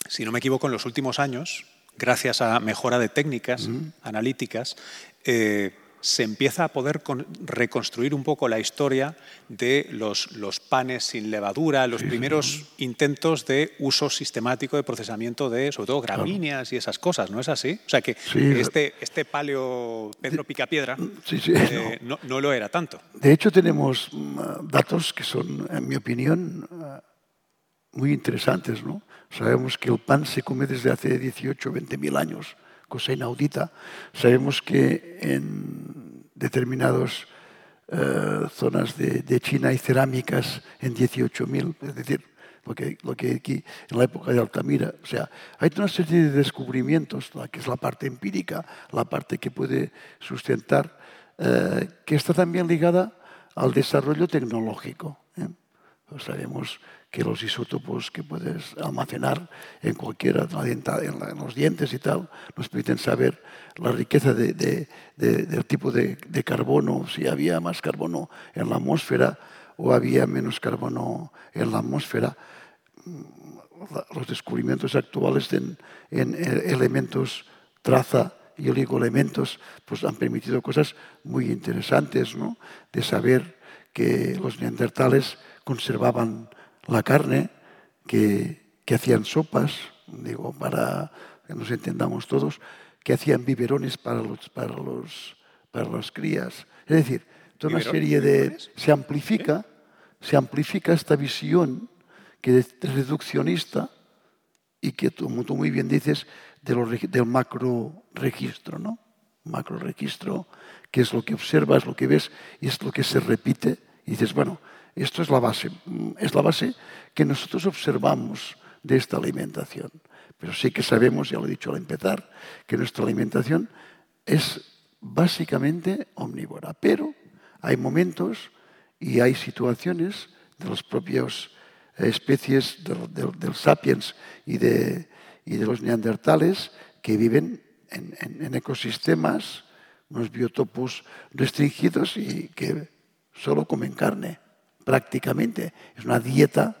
si no me equivoco, en los últimos años, gracias a mejora de técnicas analíticas, eh, se empieza a poder reconstruir un poco la historia de los, los panes sin levadura, los primeros intentos de uso sistemático de procesamiento de, sobre todo, gramíneas y esas cosas, ¿no es así? O sea que este, este paleo Pedro Picapiedra eh, no. No, lo era tanto. De hecho, tenemos mm, datos que son, en mi opinión, eh, muy interesantes, ¿no? Sabemos que el pan se come desde hace 18 o 20 mil años cosa inaudita. Sabemos que en determinadas eh, zonas de, China hay cerámicas en 18.000, es decir, lo que, lo que aquí en la época de Altamira. O sea, hay una serie de descubrimientos, que es la parte empírica, la parte que puede sustentar, eh, que está también ligada al desarrollo tecnológico. ¿eh? Sabemos que los isótopos que puedes almacenar en cualquiera, en los dientes y tal, nos permiten saber la riqueza del tipo de, carbono, si había más carbono en la atmósfera o había menos carbono en la atmósfera. Mm, los descubrimientos actuales en, en elementos traza y oligoelementos pues han permitido cosas muy interesantes, ¿no? de saber que los neandertales conservaban la carne, que, hacían sopas, digo, para que nos entendamos todos, que hacían biberones para los, para los, para las crías. Es decir, toda una serie de... Se amplifica, se amplifica esta visión que es reduccionista y que, como tú muy bien dices, de del macro registro, ¿no? Macro registro, que es lo que observas, lo que ves y es lo que se repite. Y dices, bueno, esto es la base, es la base que nosotros observamos de esta alimentación. Pero sí que sabemos, ya lo he dicho al empezar, que nuestra alimentación es básicamente omnívora. Pero hay momentos y hay situaciones de las propias especies del, sapiens y de, los neandertales que viven en ecosistemas, unos biotopos restringidos y que solo comen carne prácticamente. Es una dieta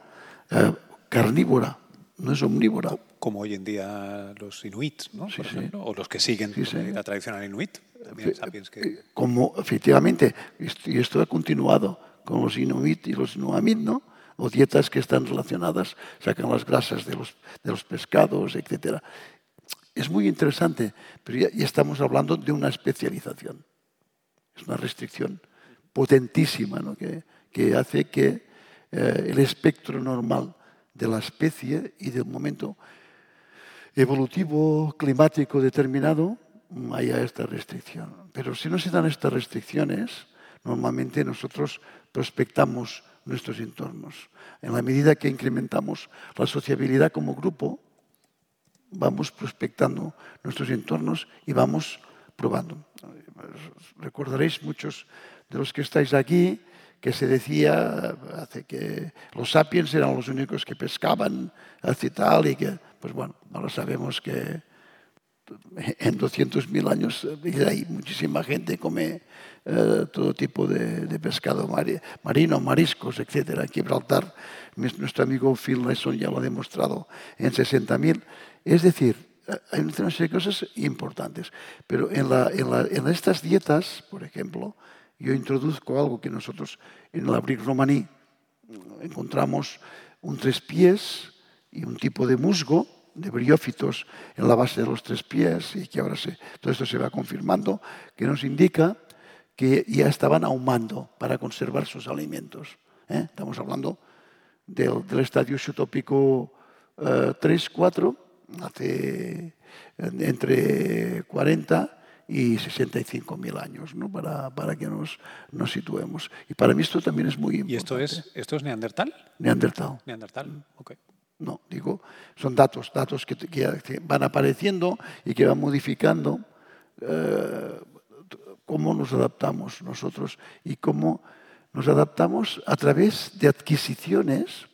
eh, carnívora, no es omnívora. Como hoy en día los inuits, ¿no? o los que siguen la tradicional inuit. También que... Eh, como efectivamente, y esto ha continuado con los inuit y los inuamit, ¿no? o dietas que están relacionadas, sacan las grasas de los, de los pescados, etc. Es muy interesante, pero ya, estamos hablando de una especialización. Es una restricción potentísima ¿no? que, que hace que eh, el espectro normal de la especie y del momento evolutivo climático determinado haya esta restricción. Pero si no se dan estas restricciones, normalmente nosotros prospectamos nuestros entornos. En la medida que incrementamos la sociabilidad como grupo, vamos prospectando nuestros entornos y vamos probando. Recordaréis muchos de los que estáis aquí que se decía hace que los sapiens eran los únicos que pescaban, hace tal, y que, pues bueno, ahora sabemos que en 200.000 años hay muchísima gente come eh, todo tipo de, pescado marino, mariscos, etc. En Gibraltar, nuestro amigo Phil Lesson ya lo ha demostrado en 60.000. Es decir, hay una serie de cosas importantes. Pero en estas dietas, por ejemplo, yo introduzco algo que nosotros en el abrigo romaní encontramos un tres pies y un tipo de musgo de briófitos en la base de los tres pies y que ahora se, todo esto se va confirmando, que nos indica que ya estaban ahumando para conservar sus alimentos. ¿eh? Estamos hablando del, estadio xutópico 3-4, eh, hace entre 40 y 65 mil años, ¿no? para, para que nos, nos situemos. Y para mí esto también es muy importante. ¿Y esto es, esto es Neandertal? Neandertal. Neandertal, ok. No, digo, son datos, datos que, que van apareciendo y que van modificando eh, cómo nos adaptamos nosotros y cómo nos adaptamos a través de adquisiciones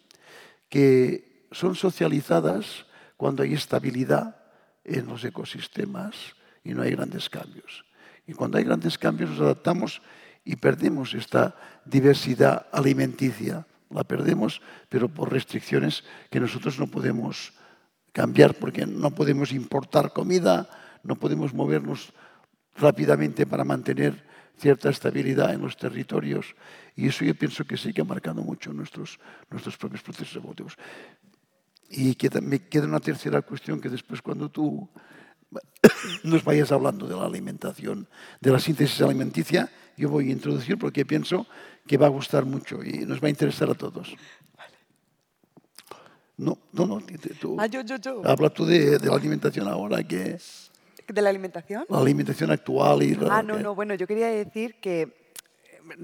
que son socializadas cuando hay estabilidad en los ecosistemas y no hay grandes cambios. Y cuando hay grandes cambios nos adaptamos y perdemos esta diversidad alimenticia. La perdemos, pero por restricciones que nosotros no podemos cambiar, porque no podemos importar comida, no podemos movernos rápidamente para mantener cierta estabilidad en los territorios y eso yo pienso que sí que ha marcado mucho nuestros, nuestros propios procesos evolutivos. Y me queda una tercera cuestión que después cuando tú nos vayas hablando de la alimentación, de la síntesis alimenticia, yo voy a introducir porque pienso que va a gustar mucho y nos va a interesar a todos. No, no, no. Tú, ah, yo, yo, yo. Habla tú de, de, la alimentación ahora, que... ¿De la alimentación? La alimentación actual y... La, ah, no, que... no, bueno, yo quería decir que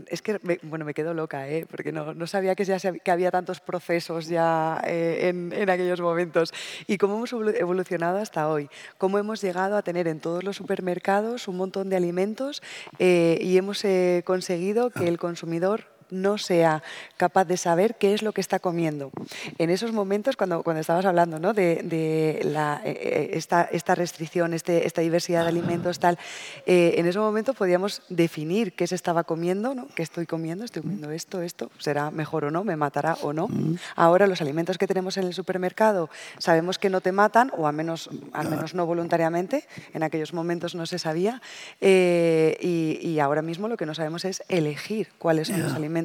es que me, bueno, me quedo loca, ¿eh? porque no, no sabía que, ya se, que había tantos procesos ya eh, en, en, aquellos momentos. Y cómo hemos evolucionado hasta hoy, cómo hemos llegado a tener en todos los supermercados un montón de alimentos eh, y hemos eh, conseguido que el consumidor no sea capaz de saber qué es lo que está comiendo. En esos momentos, cuando, cuando estabas hablando ¿no? de, de la, eh, eh esta, esta, restricción, este, esta diversidad de alimentos, tal, eh, en ese momento podíamos definir qué se estaba comiendo, ¿no? qué estoy comiendo, estoy comiendo esto, esto, será mejor o no, me matará o no. Ahora los alimentos que tenemos en el supermercado sabemos que no te matan, o al menos, al menos no voluntariamente, en aquellos momentos no se sabía, eh, y, y, ahora mismo lo que no sabemos es elegir cuáles son los alimentos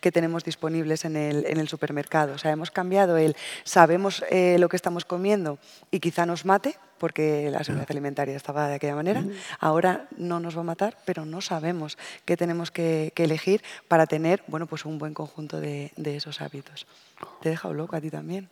que tenemos disponibles en el, en el supermercado. O sea, hemos cambiado el sabemos eh, lo que estamos comiendo y quizá nos mate, porque la seguridad alimentaria estaba de aquella manera. Ahora no nos va a matar, pero no sabemos qué tenemos que, que elegir para tener bueno, pues un buen conjunto de, de esos hábitos. Te he dejado loco a ti también.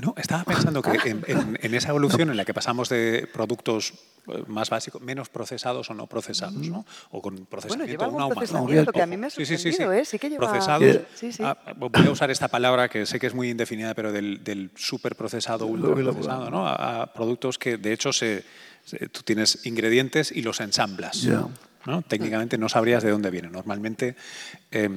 No, estaba pensando que en, en, en, esa evolución en la que pasamos de productos eh, más básicos, menos procesados o no procesados, ¿no? O con procesamiento bueno, no procesamiento, que a mí me ha sí, sí, sí, sí. ¿eh? sí que lleva... Procesados, sí, sí. A, voy a usar esta palabra que sé que es muy indefinida, pero del, del superprocesado, ultraprocesado, ¿no? A, a, productos que de hecho se, se, tú tienes ingredientes y los ensamblas. Yeah. ¿no? Técnicamente no sabrías de dónde vienen. Normalmente... Eh,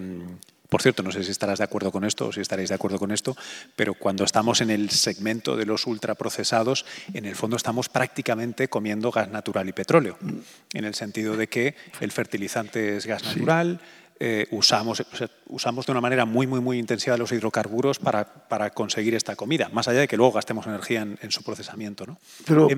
por cierto, no sé si estarás de acuerdo con esto o si estaréis de acuerdo con esto, pero cuando estamos en el segmento de los ultraprocesados, en el fondo estamos prácticamente comiendo gas natural y petróleo, en el sentido de que el fertilizante es gas natural, eh, usamos, usamos de una manera muy, muy, muy intensiva los hidrocarburos para, para, conseguir esta comida, más allá de que luego gastemos energía en, en su procesamiento. ¿no? Pero, eh,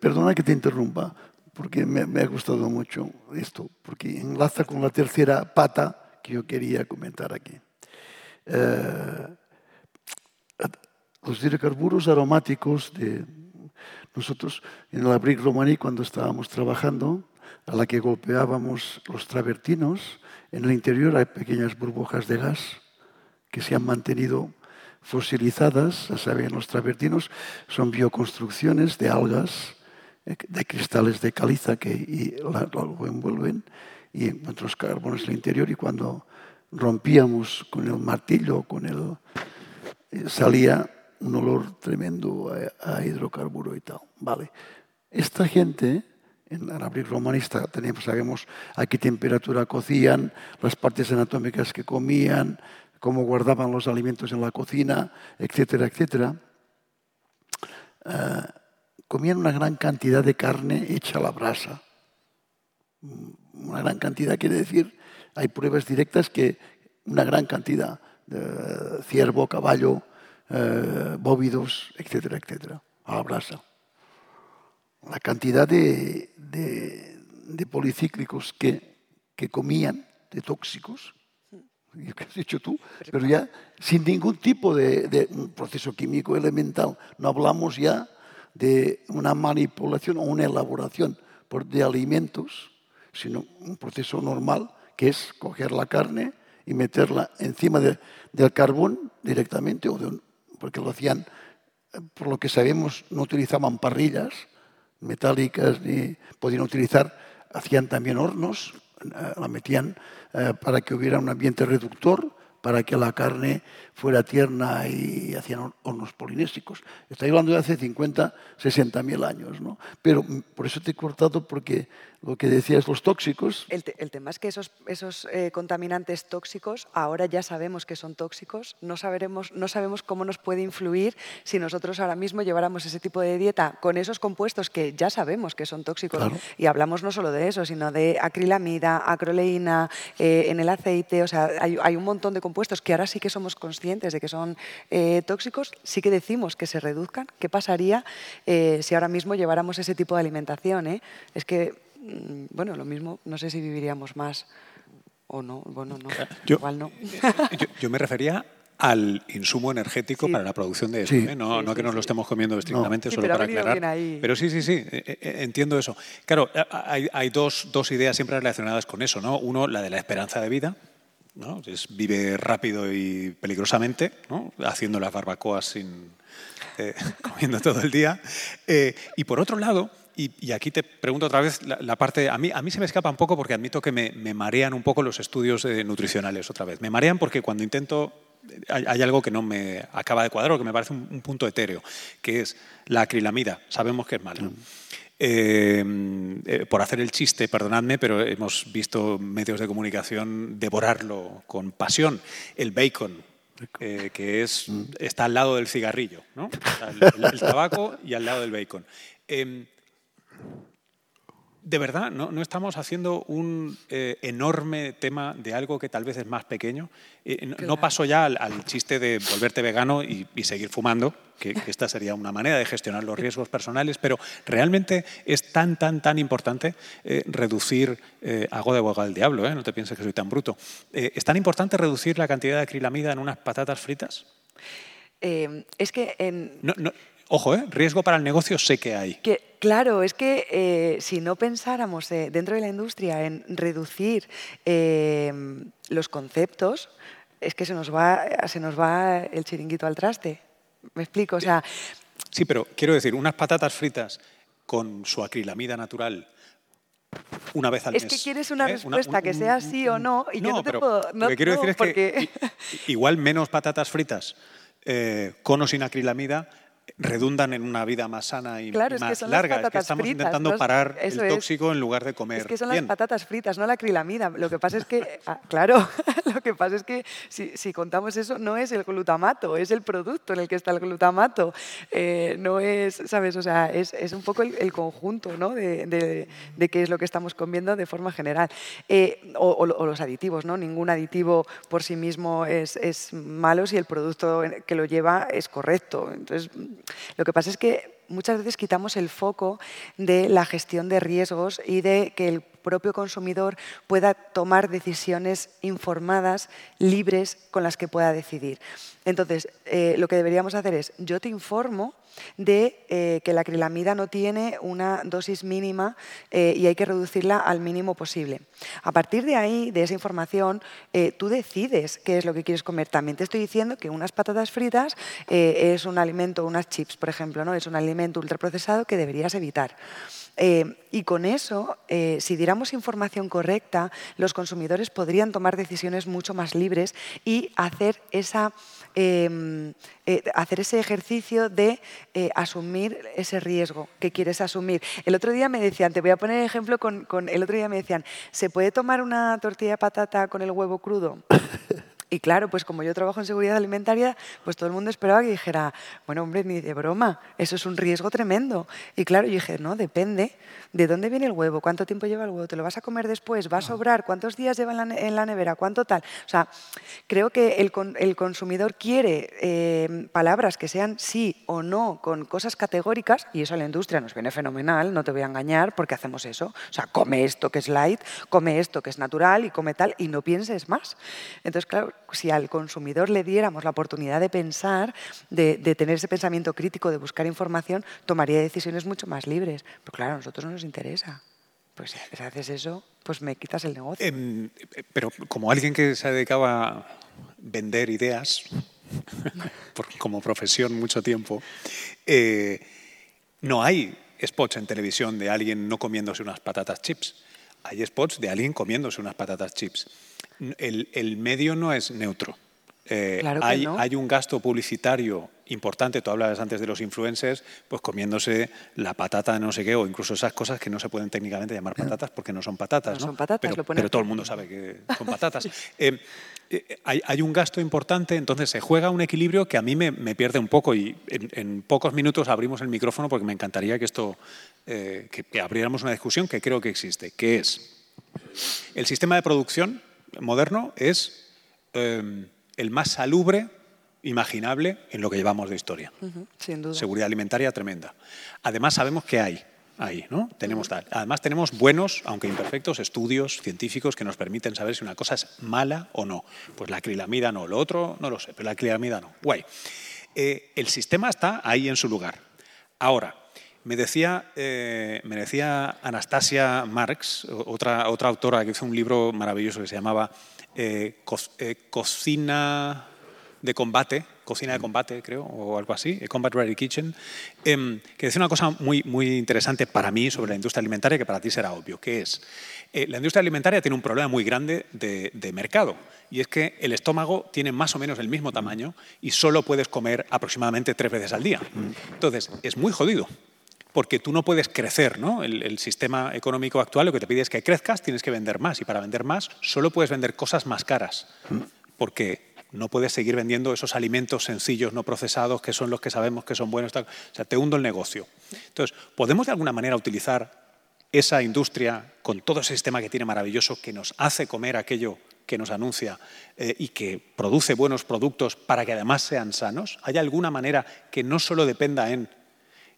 perdona que te interrumpa, porque me, me ha gustado mucho esto, porque enlaza con la tercera pata que yo quería comentar aquí. Eh, los hidrocarburos aromáticos de nosotros en el abrigo romaní cuando estábamos trabajando, a la que golpeábamos los travertinos, en el interior hay pequeñas burbujas de gas que se han mantenido fosilizadas, ya saben, los travertinos son bioconstrucciones de algas, eh, de cristales de caliza que y lo envuelven y otros carbones en el interior y cuando rompíamos con el martillo, con el, eh, salía un olor tremendo a, hidrocarburo y tal. Vale. Esta gente, en abril romanista, tenemos, sabemos a qué temperatura cocían, las partes anatómicas que comían, cómo guardaban los alimentos en la cocina, etcétera, etcétera. Uh, comían una gran cantidad de carne hecha a la brasa una gran cantidad quiere decir, hay pruebas directas que una gran cantidad de ciervo, caballo, eh, bóvidos, etcétera, etcétera, a la brasa. La cantidad de, policíclicos que, comían, de tóxicos, que has dicho tú, pero ya sin ningún tipo de, proceso químico elemental. No hablamos ya de una manipulación o una elaboración de alimentos sino un proceso normal que es coger la carne y meterla encima de, del carbón directamente, o porque lo hacían, por lo que sabemos, no utilizaban parrillas metálicas ni podían utilizar, hacían también hornos, eh, la metían eh, para que hubiera un ambiente reductor, para que la carne fuera tierna y hacían hornos polinésicos. Estoy hablando de hace 50, 60 mil años, ¿no? Pero mm, por eso te he cortado porque lo que decías, los tóxicos. El, te, el tema es que esos, esos eh, contaminantes tóxicos, ahora ya sabemos que son tóxicos, no, saberemos, no sabemos cómo nos puede influir si nosotros ahora mismo lleváramos ese tipo de dieta con esos compuestos que ya sabemos que son tóxicos. Claro. Y hablamos no solo de eso, sino de acrilamida, acroleína, eh, en el aceite, o sea, hay, hay, un montón de compuestos que ahora sí que somos conscientes de que son eh, tóxicos, sí que decimos que se reduzcan. ¿Qué pasaría si ahora mismo lleváramos ese tipo de alimentación? Es que bueno, lo mismo, no sé si viviríamos más o no, bueno, no, Yo- igual no. <laughs> Yo, yo me refería al insumo energético Sí. para la producción de esto, Sí. ¿eh? no, Sí, no que sí, nos lo estemos comiendo estrictamente, Sí, solo para aclarar. Pero sí, sí, sí, eh, eh, entiendo eso. Claro, eh, hay, hay dos, dos ideas siempre relacionadas con eso, ¿no? Uno, la de la esperanza de vida, ¿no? Es vive rápido y peligrosamente, ¿no? Haciendo las barbacoas sin eh, <laughs> comiendo todo el día. Eh, y por otro lado, y, y aquí te pregunto otra vez la, la parte, a mí, a mí se me escapa un poco porque admito que me, me marean un poco los estudios eh, nutricionales otra vez. Me marean porque cuando intento, hay, hay algo que no me acaba de cuadrar o que me parece un, un punto etéreo, que es la acrilamida. Sabemos que es malo. Eh, eh, por hacer el chiste, perdonadme, pero hemos visto medios de comunicación devorarlo con pasión. El bacon, eh, que es, está al lado del cigarrillo, ¿no? <laughs> Está El, el- el tabaco y al lado del bacon. Em, de verdad, ¿no, no estamos haciendo un eh, enorme tema de algo que tal vez es más pequeño? Eh, no, no paso ya al, al chiste de volverte vegano y, y seguir fumando, que, que esta sería una manera de gestionar los riesgos personales, pero realmente es tan, tan, tan importante eh, reducir, hago de abogado del diablo, ¿eh? no te pienses que soy tan bruto, ¿es tan importante reducir la cantidad de acrilamida en unas patatas fritas? Es que no, ojo, ¿eh? riesgo para el negocio sé que hay. Que, claro, es que eh, si no pensáramos eh, dentro de la industria en reducir eh, los conceptos, es que se nos, va, se nos va el chiringuito al traste. ¿Me explico? O sea, Sí, pero quiero decir, unas patatas fritas con su acrilamida natural una vez al Es mes. que quieres una ¿eh? respuesta que sea sí o no, y yo no te pero puedo- Lo no- que quiero decir es porque- que igual menos patatas fritas eh, con o sin acrilamida redundan en una vida más sana y, Claro, y es que más larga. Es que patatas estamos fritas, intentando parar el es. tóxico en lugar de comer Es que son bien. las patatas fritas, no la acrilamida. Lo que pasa es que, <laughs> ah, claro, <laughs> lo que pasa es que si, si contamos eso, no es el glutamato, es el producto en el que está el glutamato. Eh, no es, ¿sabes? O sea, es, es un poco el, el conjunto, ¿no? De, de- de qué es lo que estamos comiendo de forma general. Eh, o, o lo- o los aditivos, ¿no? Ningún aditivo por sí mismo es, es malo si el producto que lo lleva es correcto. Entonces, lo que pasa es que muchas veces quitamos el foco de la gestión de riesgos y de que el propio consumidor pueda tomar decisiones informadas, libres, con las que pueda decidir. Entonces, eh, lo que deberíamos hacer es, yo te informo de eh, que la acrilamida no tiene una dosis mínima eh, y hay que reducirla al mínimo posible. A partir de ahí, de esa información, tú decides qué es lo que quieres comer. También te estoy diciendo que unas patatas fritas es un alimento, unas chips, por ejemplo, ¿no? es un alimento ultraprocesado que deberías evitar. Eh, y con eso, eh, si diéramos información correcta, los consumidores podrían tomar decisiones mucho más libres y hacer, esa, eh, eh, hacer ese ejercicio de eh, asumir ese riesgo que quieres asumir. El otro día me decían, te voy a poner ejemplo con, con el otro día me decían, ¿se puede tomar una tortilla de patata con el huevo crudo? <laughs> Y claro, pues como yo trabajo en seguridad alimentaria, pues todo el mundo esperaba que dijera, bueno, hombre, ni de broma, eso es un riesgo tremendo. Y claro, yo dije, no, depende de dónde viene el huevo, cuánto tiempo lleva el huevo, te lo vas a comer después, va a sobrar, cuántos días lleva en la, nevera, cuánto tal. O sea, creo que el, el consumidor quiere eh, palabras que sean sí o no con cosas categóricas, y eso a la industria nos viene fenomenal, no te voy a engañar, porque hacemos eso. O sea, come esto que es light, come esto que es natural y come tal, y no pienses más. Entonces, claro, si al consumidor le diéramos la oportunidad de pensar, de, de tener ese pensamiento crítico, de buscar información, tomaría decisiones mucho más libres. Pero claro, a nosotros no nos interesa. Pues si haces eso, pues me quitas el negocio. Em, eh, pero como alguien que se dedicaba a vender ideas, <laughs> por- como profesión mucho tiempo, eh, no hay spots en televisión de alguien no comiéndose unas patatas chips. Hay spots de alguien comiéndose unas patatas chips. El, el medio no es neutro. Eh, Claro hay, no. hay un gasto publicitario importante, tú hablabas antes de los influencers, pues comiéndose la patata de no sé qué, o incluso esas cosas que no se pueden técnicamente llamar patatas porque no son patatas. No ¿no? son patatas, pero, lo todo el mundo sabe que son <laughs> patatas. Eh, eh, hay, hay un gasto importante, entonces se juega un equilibrio que a mí me, me pierde un poco y en, en pocos minutos abrimos el micrófono porque me encantaría que esto, eh, que, que abriéramos una discusión que creo que existe, que es el sistema de producción moderno es eh, el más salubre imaginable en lo que llevamos de historia. Sin duda. Seguridad alimentaria tremenda. Además, sabemos que hay. ahí, ¿no? Tenemos tal. Además tenemos buenos, aunque imperfectos, estudios científicos que nos permiten saber si una cosa es mala o no. Pues la acrilamida no, lo otro no lo sé, pero la acrilamida no. Guay. Eh, el sistema está ahí en su lugar. Ahora, me decía, eh, me decía Anastasia Marx, otra, otra autora que hizo un libro maravilloso que se llamaba eh, Cocina de combate, cocina de combate, creo, o algo así, Combat Ready Kitchen, em, que decía una cosa muy, muy interesante para mí sobre la industria alimentaria, que para ti será obvio, que es, eh, la industria alimentaria tiene un problema muy grande de, de, mercado, y es que el estómago tiene más o menos el mismo tamaño y solo puedes comer aproximadamente tres veces al día. Entonces, es muy jodido, porque tú no puedes crecer, ¿no? El, sistema económico actual lo que te pide es que crezcas, tienes que vender más, y para vender más solo puedes vender cosas más caras, porque no puedes seguir vendiendo esos alimentos sencillos, no procesados, que son los que sabemos que son buenos. O sea, te hundo el negocio. Entonces, ¿podemos de alguna manera utilizar esa industria con todo ese sistema que tiene maravilloso, que nos hace comer aquello que nos anuncia eh, y que produce buenos productos para que además sean sanos? ¿Hay alguna manera que no solo dependa en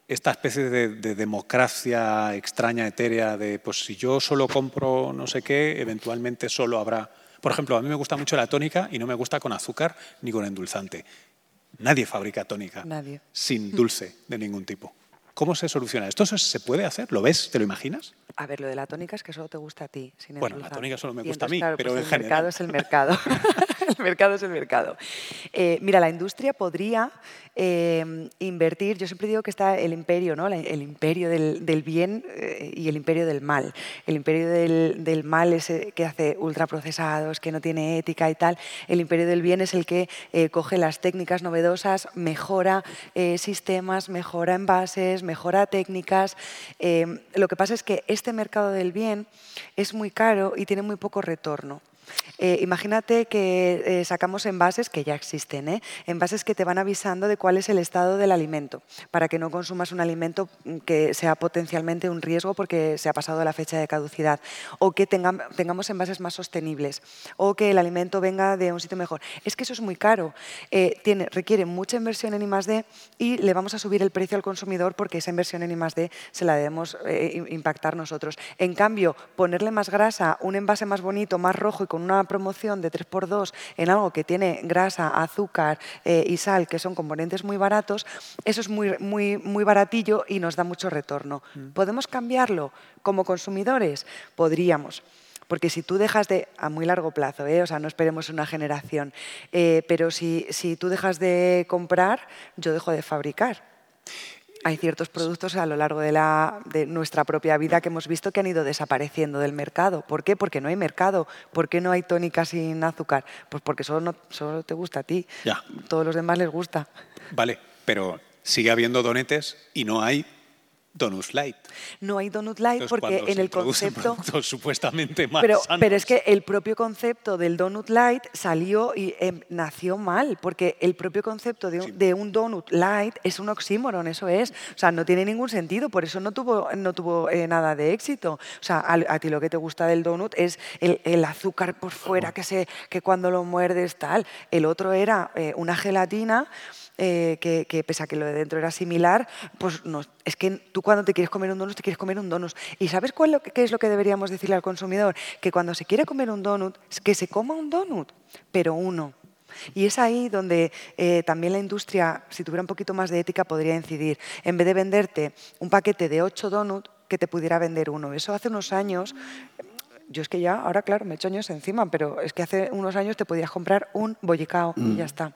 esta especie de, de, democracia extraña, etérea, de pues si yo solo compro no sé qué, eventualmente solo habrá por ejemplo, a mí me gusta mucho la tónica y no me gusta con azúcar ni con endulzante. Nadie fabrica tónica Nadie. sin dulce de ningún tipo. ¿Cómo se soluciona? ¿Esto se puede hacer? ¿Lo ves? ¿Te lo imaginas? A ver, lo de la tónica es que solo te gusta a ti. Sin bueno, la tónica solo me gusta entonces, a mí, claro, pero pues en el general. mercado es el mercado. <laughs> <laughs> el mercado es el mercado. Eh, mira, la industria podría eh, invertir, yo siempre digo que está el imperio, ¿no? el imperio del, bien eh, y el imperio del mal. El imperio del, del, mal es el que hace ultraprocesados, que no tiene ética y tal. El imperio del bien es el que coge las técnicas novedosas, mejora sistemas, mejora envases, mejora técnicas. Lo que pasa es que este mercado del bien es muy caro y tiene muy poco retorno. Eh, imagínate que eh, sacamos envases que ya existen, ¿eh? envases que te van avisando de cuál es el estado del alimento, para que no consumas un alimento que sea potencialmente un riesgo porque se ha pasado la fecha de caducidad, o que tenga, tengamos envases más sostenibles, o que el alimento venga de un sitio mejor. Es que eso es muy caro, requiere mucha inversión en I+.D. y le vamos a subir el precio al consumidor porque esa inversión en I+.D. se la debemos impactar nosotros. En cambio, ponerle más grasa, un envase más bonito, más rojo y con una promoción de 3x2 en algo que tiene grasa, azúcar eh, y sal, que son componentes muy baratos, eso es muy, muy, muy baratillo y nos da mucho retorno. Mm. ¿Podemos cambiarlo como consumidores? Podríamos. Porque si tú dejas de, a muy largo plazo, ¿eh? o sea, no esperemos una generación, eh, pero si, si tú dejas de comprar, yo dejo de fabricar hay ciertos productos a lo largo de, la, de, nuestra propia vida que hemos visto que han ido desapareciendo del mercado. ¿Por qué? Porque no hay mercado. ¿Por qué no hay tónica sin azúcar? Pues porque solo, no, solo te gusta a ti. Ya. Todos los demás les gusta. Vale, pero sigue habiendo donetes y no hay Donut Light. No hay Donut Light Entonces, porque en el concepto. <laughs> supuestamente más pero, sanos. pero, es que el propio concepto del Donut Light salió y eh, nació mal, porque el propio concepto de, sí. de, un Donut Light es un oxímoron, eso es. O sea, no tiene ningún sentido, por eso no tuvo, no tuvo eh, nada de éxito. O sea, a, a, ti lo que te gusta del donut es el, el azúcar por fuera, que, se, que cuando lo muerdes tal. El otro era eh, una gelatina. Eh, que, que, pese a que lo de dentro era similar, pues no, es que tú cuando te quieres comer un donut, te quieres comer un donut. ¿Y sabes cuál lo, qué es lo que deberíamos decirle al consumidor? Que cuando se quiere comer un donut, que se coma un donut, pero uno. Y es ahí donde eh, también la industria, si tuviera un poquito más de ética, podría incidir. En vez de venderte un paquete de ocho donuts, que te pudiera vender uno. Eso hace unos años yo es que ya, ahora claro, me echo años encima, pero es que hace unos años te podías comprar un bollicao mm. y ya está.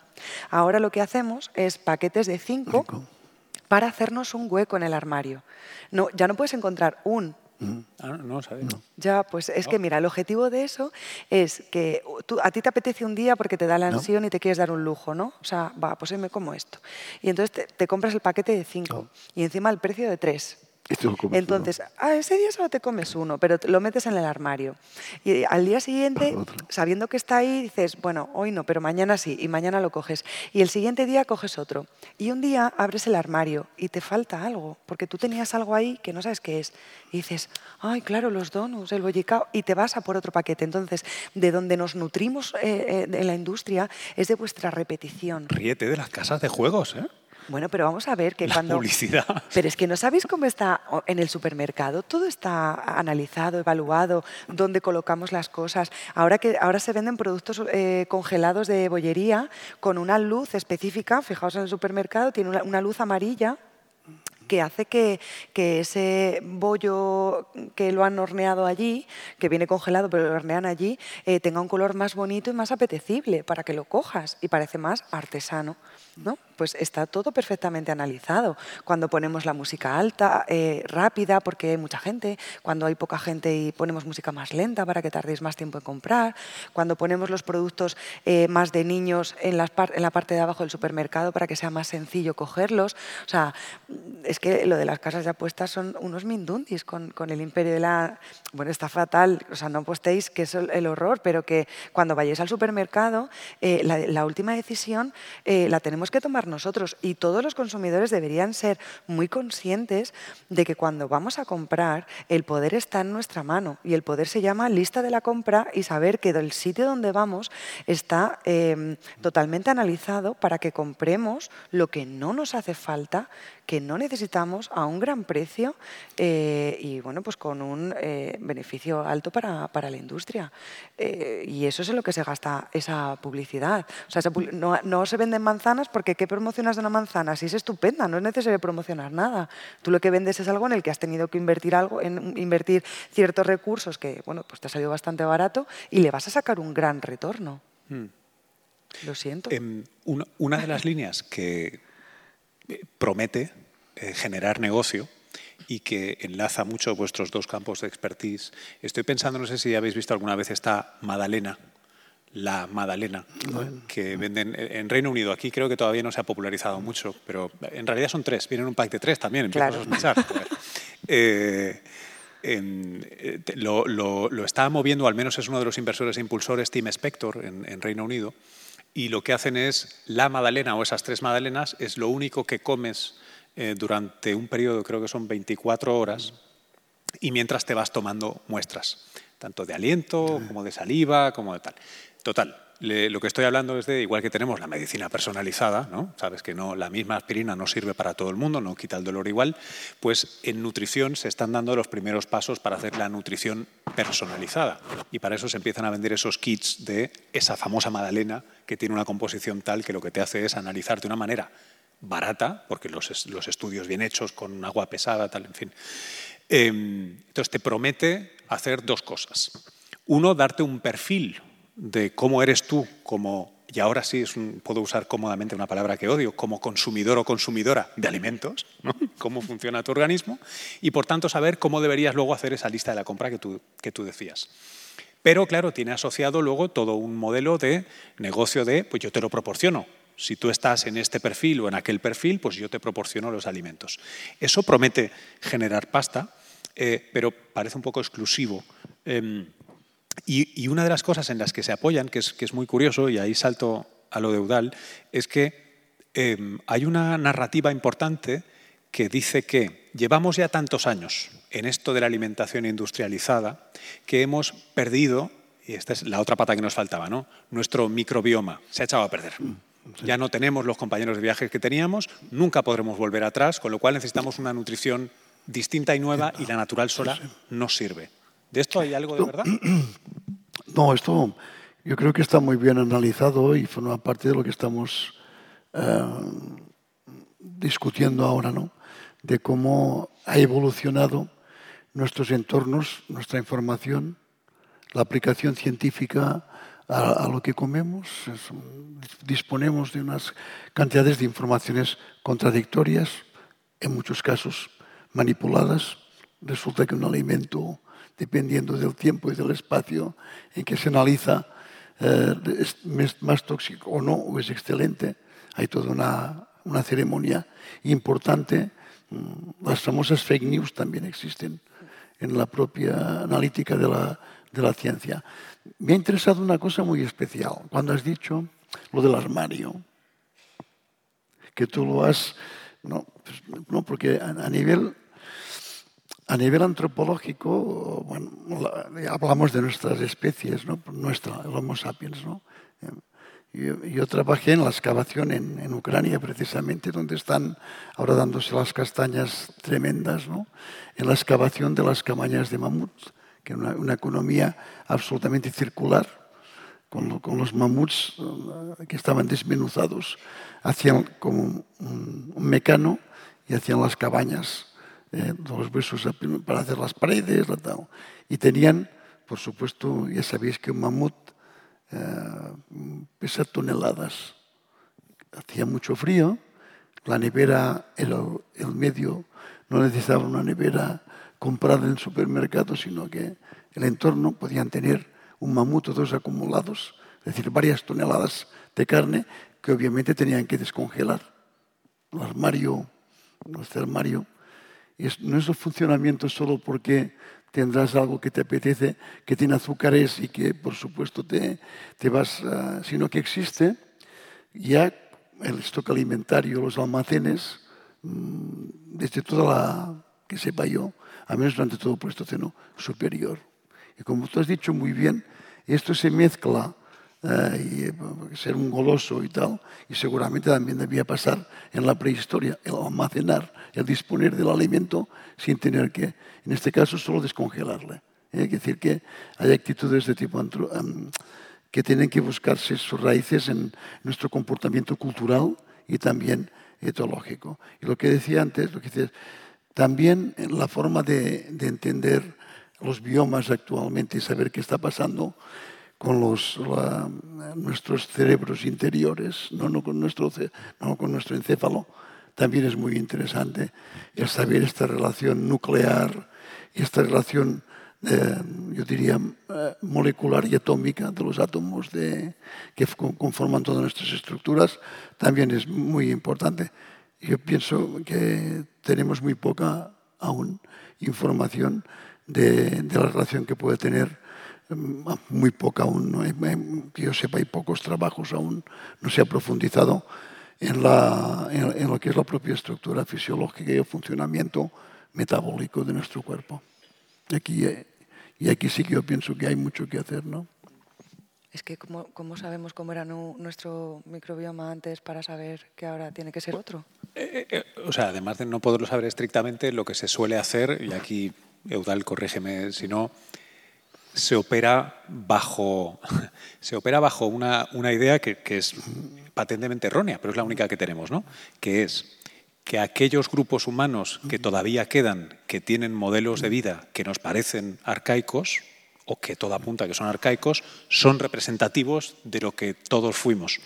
Ahora lo que hacemos es paquetes de cinco para hacernos un hueco en el armario. No, ya no puedes encontrar un Mm. Ah, no, sabes. No. Ya, pues es no. que mira, el objetivo de eso es que tú, a ti te apetece un día porque te da la ansión no. y te quieres dar un lujo, ¿no? O sea, va, pues hoy me como esto. Y entonces te, te compras el paquete de cinco y encima el precio de Entonces, ah, ese día solo te comes uno, pero lo metes en el armario. Y al día siguiente, sabiendo que está ahí, dices, bueno, hoy no, pero mañana sí, y mañana lo coges. Y el siguiente día coges otro. Y un día abres el armario y te falta algo, porque tú tenías algo ahí que no sabes qué es. Y dices, ay, claro, los donuts, el bollicao, y te vas a por otro paquete. Entonces, de donde nos nutrimos eh, eh, en la industria es de vuestra repetición. Ríete de las casas de juegos, ¿eh? Bueno, pero vamos a ver que La cuando... publicidad. Pero es que no sabéis cómo está en el supermercado. Todo está analizado, evaluado, dónde colocamos las cosas. Ahora que ahora se venden productos eh, congelados de bollería con una luz específica. Fijaos en el supermercado, tiene una, una luz amarilla que hace que, que ese bollo que lo han horneado allí, que viene congelado pero lo hornean allí, eh, tenga un color más bonito y más apetecible para que lo cojas y parece más artesano. ¿no? Pues está todo perfectamente analizado. Cuando ponemos la música alta, eh, rápida, porque hay mucha gente, cuando hay poca gente y ponemos música más lenta para que tardéis más tiempo en comprar, cuando ponemos los productos eh, más de niños en, la parte de abajo del supermercado para que sea más sencillo cogerlos. O sea, es que lo de las casas de apuestas son unos mindundis con, con el imperio de la... Bueno, está fatal, o sea, no apostéis que es el horror, pero que cuando vayáis al supermercado, eh, la, la última decisión la tenemos que tomar nosotros y todos los consumidores deberían ser muy conscientes de que cuando vamos a comprar, el poder está en nuestra mano y el poder se llama lista de la compra y saber que del sitio donde vamos está eh, totalmente analizado para que compremos lo que no nos hace falta, que no necesitamos a un gran precio eh, y bueno, pues con un eh, beneficio alto para, para la industria. Eh, y eso es en lo que se gasta esa publicidad. O sea, no, no se venden manzanas porque ¿qué promocionas de una manzana? Si es estupenda, no es necesario promocionar nada. Tú lo que vendes es algo en el que has tenido que invertir algo, en invertir ciertos recursos que, bueno, pues te ha salido bastante barato y le vas a sacar un gran retorno. Lo siento. Em, una, una de las líneas que eh, promete eh, generar negocio y que enlaza mucho vuestros dos campos de expertise. Estoy pensando, no sé si habéis visto alguna vez esta Madalena, la Madalena, que venden en Reino Unido. Aquí creo que todavía no se ha popularizado mucho, pero en realidad son tres. Vienen un pack de tres también, empiezo Claro. a sospechar. Eh, en- eh, lo, lo- lo está moviendo, al menos es uno de los inversores e impulsores, Tim Spector, en, en Reino Unido, y lo que hacen es la magdalena o esas tres magdalenas es lo único que comes eh, durante un periodo, creo que son 24 horas, y mientras te vas tomando muestras, tanto de aliento como de saliva, como de tal. Total, lo que estoy hablando es de, igual que tenemos la medicina personalizada, ¿no? sabes que no, la misma aspirina no sirve para todo el mundo, no quita el dolor igual, pues en nutrición se están dando los primeros pasos para hacer la nutrición personalizada. Y para eso se empiezan a vender esos kits de esa famosa magdalena que tiene una composición tal que lo que te hace es analizar de una manera barata, porque los, los estudios bien hechos, con agua pesada, tal, en fin. Eh, entonces te promete hacer dos cosas. Uno, darte un perfil de cómo eres tú como, y ahora sí es puedo usar cómodamente una palabra que odio, como consumidor o consumidora de alimentos, <laughs> cómo funciona tu organismo, y por tanto saber cómo deberías luego hacer esa lista de la compra que tú, que tú decías. Pero claro, tiene asociado luego todo un modelo de negocio de, pues yo te lo proporciono. Si tú estás en este perfil o en aquel perfil, pues yo te proporciono los alimentos. Eso promete generar pasta, eh, pero parece un poco exclusivo. Em, y, y una de las cosas en las que se apoyan, que es, que es muy curioso, y ahí salto a lo de Udal, es que em, hay una narrativa importante que dice que llevamos ya tantos años en esto de la alimentación industrializada que hemos perdido, y esta es la otra pata que nos faltaba, ¿no? nuestro microbioma se ha echado a perder. Ya no tenemos los compañeros de viaje que teníamos, nunca podremos volver atrás, con lo cual necesitamos una nutrición distinta y nueva y la natural sola no sirve. ¿De esto hay algo de verdad? <clears throat> No, esto yo creo que está muy bien analizado y forma parte de lo que estamos eh, discutiendo ahora, ¿no? De cómo ha evolucionado nuestros entornos, nuestra información, la aplicación científica a, a lo que comemos. Es disponemos de unas cantidades de informaciones contradictorias, en muchos casos manipuladas. Resulta que un alimento, dependiendo del tiempo y del espacio en que se analiza, eh, es más tóxico o no, o es excelente. Hay toda una, una ceremonia importante. Mm, Las famosas fake news también existen en la propia analítica de la, de la ciencia. Me ha interesado una cosa muy especial. Cuando has dicho lo del armario, que tú lo has... No, pues, no porque a nivel a nivel antropológico, hablamos de nuestras especies. Nuestra, el Homo sapiens, ¿no? Eh, Yo, trabajé en la excavación en, Ucrania, precisamente, donde están ahora dándose las castañas tremendas, en la excavación de las cabañas de mamut, que es una, economía absolutamente circular, con, los mamuts eh, que estaban desmenuzados, hacían como un, mecano y hacían las cabañas, eh, los huesos para hacer las paredes, y tenían, por supuesto, ya sabéis que un mamut eh, pesa toneladas. Hacía mucho frío, la nevera era el medio, no necesitaba una nevera comprada en supermercado, sino que el entorno podían tener un mamut o dos acumulados, es decir, varias toneladas de carne que obviamente tenían que descongelar. El armario, nuestro armario, no es el funcionamiento solo porque tendrás algo que te apetece, que tiene azúcares y que por supuesto te, te vas, uh, sino que existe ya el stock alimentario, los almacenes, mmm, desde toda la, que sepa yo, al menos durante todo el Pleistoceno superior. Y como tú has dicho muy bien, esto se mezcla Uh, y eh, ser un goloso y tal, y seguramente también debía pasar en la prehistoria, el almacenar, el disponer del alimento sin tener que, en este caso, solo descongelarle. ¿eh? Es decir, que hay actitudes de tipo que tienen que buscarse sus raíces en nuestro comportamiento cultural y también etológico. Y lo que decía antes, lo que decía, también la forma de, de entender los biomas actualmente y saber qué está pasando, con los, nuestros cerebros interiores, no, no, con nuestro, no con nuestro encéfalo, también es muy interesante el saber esta relación nuclear y esta relación, eh, yo diría, eh, molecular y atómica de los átomos de, que conforman todas nuestras estructuras, también es muy importante. Yo pienso que tenemos muy poca aún información de, de la relación que puede tener muy poca aún, que yo sepa, hay pocos trabajos aún, no se ha profundizado en, la, en, lo que es la propia estructura fisiológica y el funcionamiento metabólico de nuestro cuerpo. Aquí, y aquí sí que yo pienso que hay mucho que hacer, ¿no? Es que, ¿cómo, cómo sabemos cómo era nuestro microbioma antes para saber que ahora tiene que ser otro? Eh, eh, o sea, además de no poderlo saber estrictamente, lo que se suele hacer, y aquí Eudal, corrígeme si no, se opera bajo, <laughs> se opera bajo una, una idea que, que, es patentemente errónea, pero es la única que tenemos, ¿no? que es que aquellos grupos humanos que todavía quedan, que tienen modelos de vida que nos parecen arcaicos, o que todo apunta que son arcaicos, son representativos de lo que todos fuimos.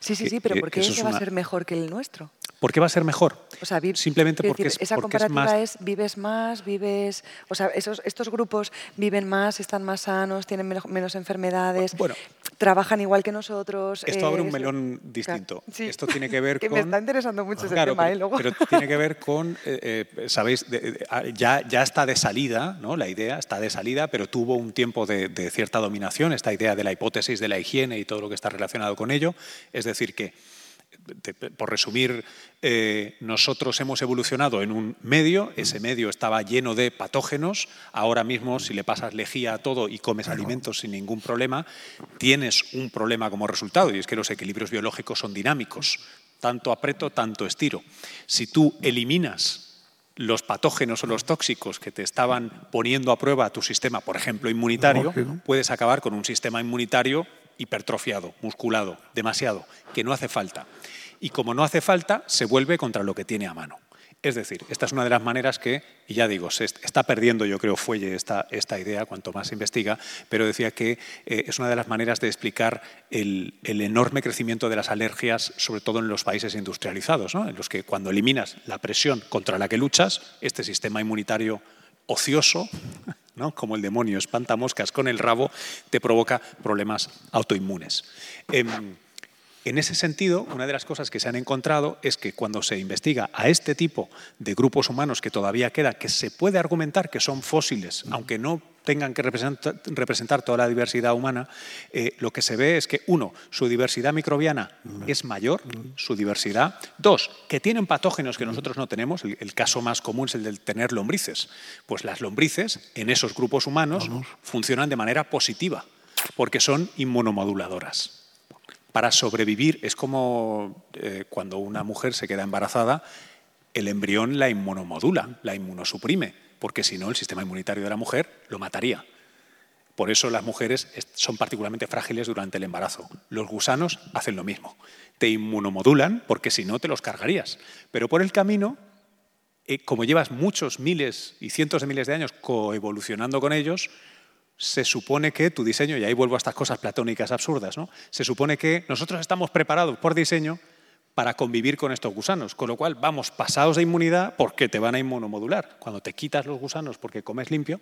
Sí, sí, sí, pero ¿por qué ese va a ser mejor que el nuestro? ¿Por qué va a ser mejor? O sea, Simplemente porque, es, esa porque comparativa es, vives más, vives, o sea, esos, estos grupos viven más, están más sanos, tienen menos, enfermedades, bueno, trabajan igual que nosotros. Esto abre un melón distinto. Esto tiene que ver <laughs> que con. Me está interesando mucho ese tema, ¿eh? Pero tiene que ver con, eh, eh, sabéis, ah, ya, ya está de salida, ¿no? La idea está de salida, pero tuvo un tiempo de, de cierta dominación, esta idea de la hipótesis de la higiene y todo lo que está relacionado con ello. Es decir, que por resumir, eh, nosotros hemos evolucionado en un medio, ese medio estaba lleno de patógenos, ahora mismo si le pasas lejía a todo y comes alimentos sin ningún problema, tienes un problema como resultado y es que los equilibrios biológicos son dinámicos, tanto apreto, tanto estiro. Si tú eliminas los patógenos o los tóxicos que te estaban poniendo a prueba tu sistema, por ejemplo, inmunitario, puedes acabar con un sistema inmunitario hipertrofiado, musculado, demasiado, que no hace falta. Y como no hace falta, se vuelve contra lo que tiene a mano. Es decir, esta es una de las maneras que, y ya digo, se está perdiendo, yo creo, Fuelle esta, esta idea cuanto más se investiga, pero decía que eh, es una de las maneras de explicar el, enorme crecimiento de las alergias, sobre todo en los países industrializados, en los que cuando eliminas la presión contra la que luchas, este sistema inmunitario ocioso <laughs> como el demonio espanta moscas con el rabo, te provoca problemas autoinmunes. Em, en ese sentido, una de las cosas que se han encontrado es que cuando se investiga a este tipo de grupos humanos que todavía queda, que se puede argumentar que son fósiles, aunque no tengan que representar, toda la diversidad humana, eh, lo que se ve es que, uno, su diversidad microbiana es mayor, su diversidad. Dos, que tienen patógenos que nosotros no tenemos. El, caso más común es el de tener lombrices. Pues las lombrices en esos grupos humanos funcionan de manera positiva, porque son inmunomoduladoras para sobrevivir es como eh, cuando una mujer se queda embarazada, el embrión la inmunomodula, la inmunosuprime, porque si no el sistema inmunitario de la mujer lo mataría. Por eso las mujeres son particularmente frágiles durante el embarazo. Los gusanos hacen lo mismo. Te inmunomodulan porque si no te los cargarías. Pero por el camino, eh, como llevas muchos miles y cientos de miles de años coevolucionando con ellos, se supone que tu diseño, y ahí vuelvo a estas cosas platónicas absurdas, ¿no? se supone que nosotros estamos preparados por diseño para convivir con estos gusanos, con lo cual vamos pasados de inmunidad porque te van a inmunomodular. Cuando te quitas los gusanos porque comes limpio,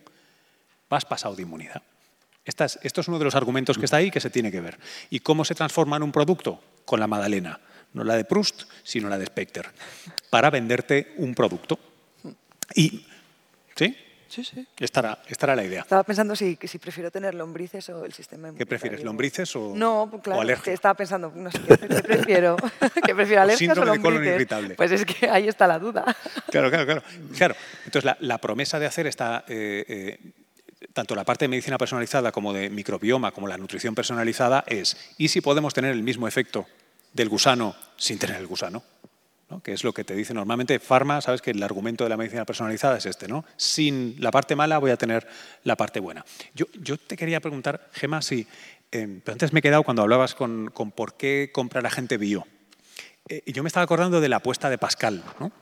vas pasado de inmunidad. esto es uno de los argumentos que está ahí que se tiene que ver. ¿Y cómo se transforma en un producto? Con la Madalena. No la de Proust, sino la de Specter. Para venderte un producto. Y, ¿sí? Sí, sí. Estará, estará la idea. Estaba pensando si, si prefiero tener lombrices o el sistema ¿Qué prefieres, lombrices o, no, claro, o alergia? estaba pensando, no sé, ¿qué, qué prefiero? <laughs> ¿Qué prefiero, alergias o, síndrome de colon lombrices? irritable. Pues es que ahí está la duda. Claro, claro, claro. claro. Entonces, la, la promesa de hacer esta, eh, eh, tanto la parte de medicina personalizada como de microbioma, como la nutrición personalizada, es, ¿y si podemos tener el mismo efecto del gusano sin tener el gusano? ¿No? que es lo que te dice normalmente Pharma, sabes que el argumento de la medicina personalizada es este, ¿no? Sin la parte mala voy a tener la parte buena. Yo, yo te quería preguntar, Gema, si, eh, pero antes me he quedado cuando hablabas con, con por qué compra la gente bio. Eh, y yo me estaba acordando de la apuesta de Pascal, ¿no?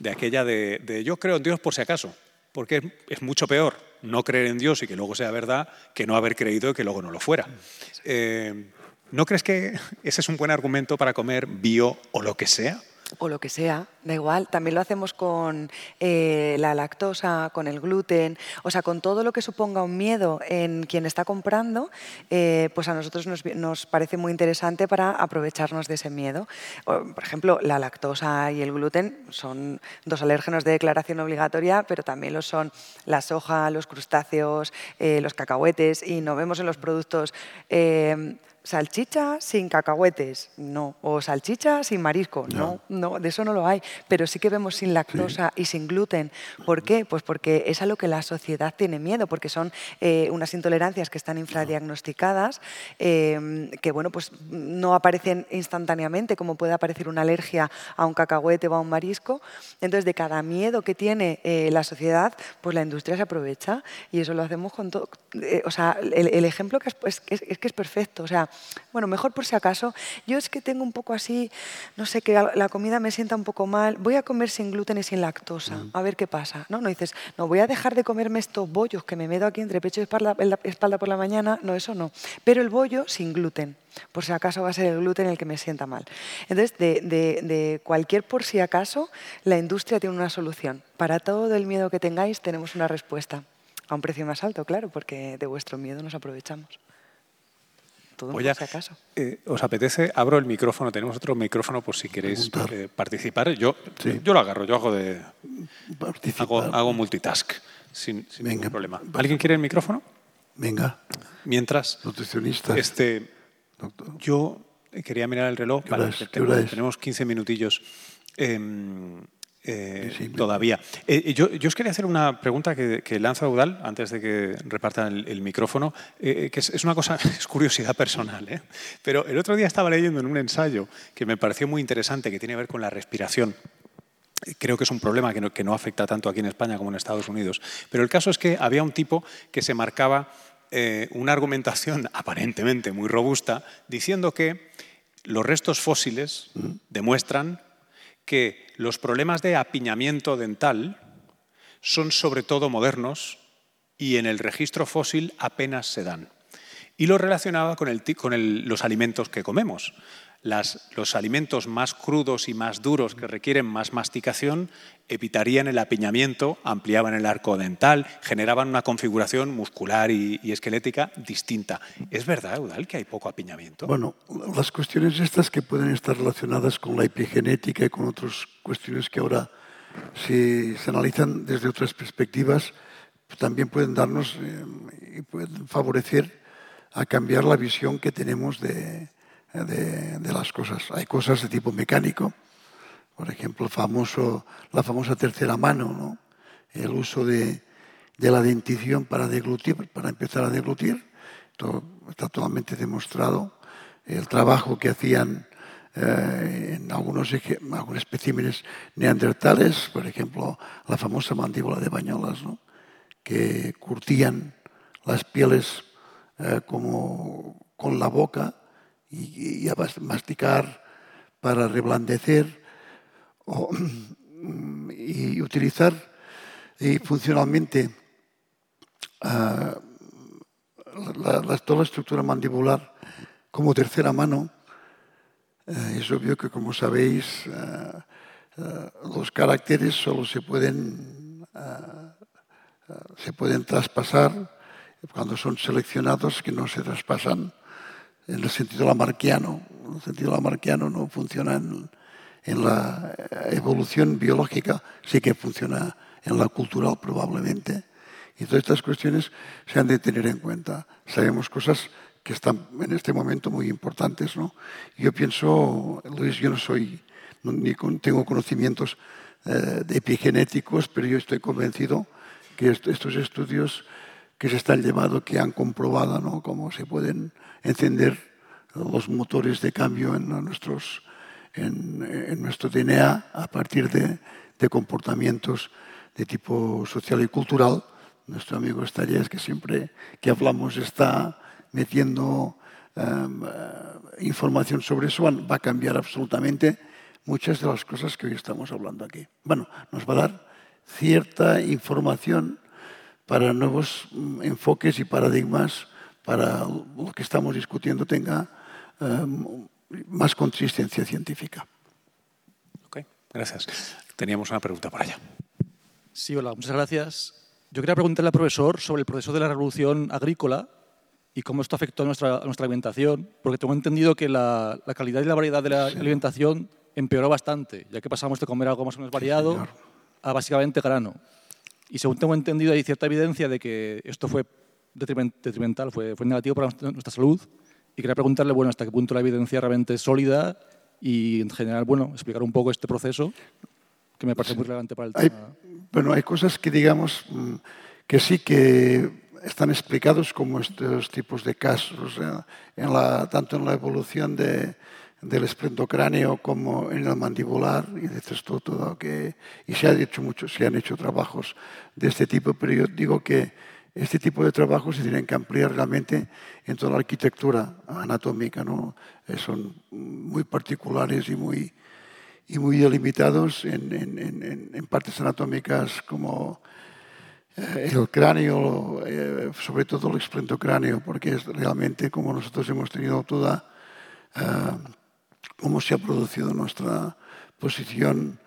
de aquella de, de yo creo en Dios por si acaso, porque es, es mucho peor no creer en Dios y que luego sea verdad que no haber creído y que luego no lo fuera. Eh, ¿No crees que ese es un buen argumento para comer bio o lo que sea? O lo que sea, da igual. También lo hacemos con eh, la lactosa, con el gluten, o sea, con todo lo que suponga un miedo en quien está comprando, eh, pues a nosotros nos, parece muy interesante para aprovecharnos de ese miedo. Por ejemplo, la lactosa y el gluten son dos alérgenos de declaración obligatoria, pero también lo son la soja, los crustáceos, eh, los cacahuetes, y no vemos en los productos salchicha sin cacahuetes, no. O salchicha sin marisco, no. no, de eso no lo hay. Pero sí que vemos sin lactosa sí. y sin gluten. ¿Por qué? Pues porque es a lo que la sociedad tiene miedo, porque son eh, unas intolerancias que están infradiagnosticadas, eh, que bueno, pues no aparecen instantáneamente, como puede aparecer una alergia a un cacahuete o a un marisco. Entonces, de cada miedo que tiene eh, la sociedad, pues la industria se aprovecha y eso lo hacemos con todo. o sea, el, el ejemplo que es, es, es que es perfecto. O sea, bueno, mejor por si acaso. Yo es que tengo un poco así, no sé, que la comida me sienta un poco mal. Voy a comer sin gluten y sin lactosa, mm. a ver qué pasa. No, no dices, no, voy a dejar de comerme estos bollos que me meto aquí entre pecho y espalda, espalda por la mañana. No, eso no. Pero el bollo sin gluten por si acaso va a ser el gluten el que me sienta mal. Entonces, de, de, de, cualquier por si acaso, la industria tiene una solución. Para todo el miedo que tengáis, tenemos una respuesta. A un precio más alto, claro, porque de vuestro miedo nos aprovechamos. Todo Oye, por si acaso. Eh, ¿Os apetece? Abro el micrófono. Tenemos otro micrófono por si queréis eh, participar. Yo, sí. yo lo agarro, yo hago de. Hago, hago, multitask sin, sin ningún problema. ¿Alguien quiere el micrófono? Venga. Mientras. Nutricionista. Este, Doctor. Yo quería mirar el reloj. Vale, es? tenemos, tenemos 15 minutillos. Eh, eh, todavía. Eh, yo, yo, os quería hacer una pregunta que, que lanza Udal antes de que repartan el, el micrófono, eh, que es, es, una cosa, <laughs> es curiosidad personal, ¿eh? pero el otro día estaba leyendo en un ensayo que me pareció muy interesante, que tiene que ver con la respiración. Creo que es un problema que no, que no afecta tanto aquí en España como en Estados Unidos. Pero el caso es que había un tipo que se marcaba eh, una argumentación <laughs> aparentemente muy robusta diciendo que los restos fósiles demuestran que los problemas de apiñamiento dental son sobre todo modernos y en el registro fósil apenas se dan. Y lo relacionaba con, el, con los alimentos que comemos. Las, los alimentos más crudos y más duros que requieren más masticación evitarían el apiñamiento, ampliaban el arco dental, generaban una configuración muscular y, y, esquelética distinta. ¿Es verdad, Eudal, que hay poco apiñamiento? Bueno, las cuestiones estas que pueden estar relacionadas con la epigenética y con otras cuestiones que ahora se, se analizan desde otras perspectivas, también pueden darnos eh, y pueden favorecer a cambiar la visión que tenemos de, de, las cosas. Hay cosas de tipo mecánico, por ejemplo, famoso, la famosa tercera mano, ¿no? el uso de, de, la dentición para deglutir, para empezar a deglutir. Esto está totalmente demostrado el trabajo que hacían en algunos, algunos especímenes neandertales, por ejemplo, la famosa mandíbula de Bañolas, que curtían las pieles como con la boca y, a masticar para reblandecer o, y utilizar y funcionalmente la, toda la estructura mandibular como tercera mano. Uh, es obvio que, como sabéis, uh, los caracteres solo se pueden, se pueden traspasar cuando son seleccionados, que no se traspasan en el sentido lamarquiano. En el sentido lamarquiano no funciona en, en la evolución biológica, sí que funciona en la cultural probablemente. Y todas estas cuestiones se han de tener en cuenta. Sabemos cosas que están en este momento muy importantes. ¿no? Yo pienso, Luis, yo no soy, ni tengo conocimientos eh, epigenéticos, pero yo estoy convencido que est estos estudios que se están llevando, que han comprobado ¿no? cómo se pueden encender los motores de cambio en nuestros en, nuestro DNA a partir de, comportamientos de tipo social y cultural. Nuestro amigo Estalles, que siempre que hablamos está metiendo um, información sobre eso, va a cambiar absolutamente muchas de las cosas que hoy estamos hablando aquí. Bueno, nos va a dar cierta información para nuevos mm, enfoques y paradigmas para lo que estamos discutiendo tenga um, más consistencia científica. Ok, gracias. Teníamos una pregunta por allá. Sí, hola, muchas gracias. Yo quería preguntarle al profesor sobre el proceso de la revolución agrícola y cómo esto afectó a nuestra, a nuestra alimentación, porque tengo entendido que la, la, calidad y la variedad de la alimentación empeoró bastante, ya que pasamos de comer algo más o menos variado sí, a básicamente grano. Y según tengo entendido, hay cierta evidencia de que esto fue detrimental, fue, fue negativo para nuestra salud y quería preguntarle, bueno, hasta qué punto la evidencia realmente es sólida y, en general, bueno, explicar un poco este proceso que me parece muy relevante para el hay, tema. Bueno, hay cosas que, digamos, que sí que están explicados como estos tipos de casos, en la, tanto en la evolución de, del esplendocráneo como en el mandibular, y dices todo, todo que, y se, ha hecho mucho, se han hecho trabajos de este tipo, pero yo digo que este tipo de trabajos se tienen que ampliar realmente en toda la arquitectura anatómica. ¿no? Eh, son muy particulares y muy, y muy delimitados en, partes anatómicas como eh, el cráneo, eh, sobre todo el esplendocráneo, porque es realmente como nosotros hemos tenido toda, cómo se ha producido nuestra posición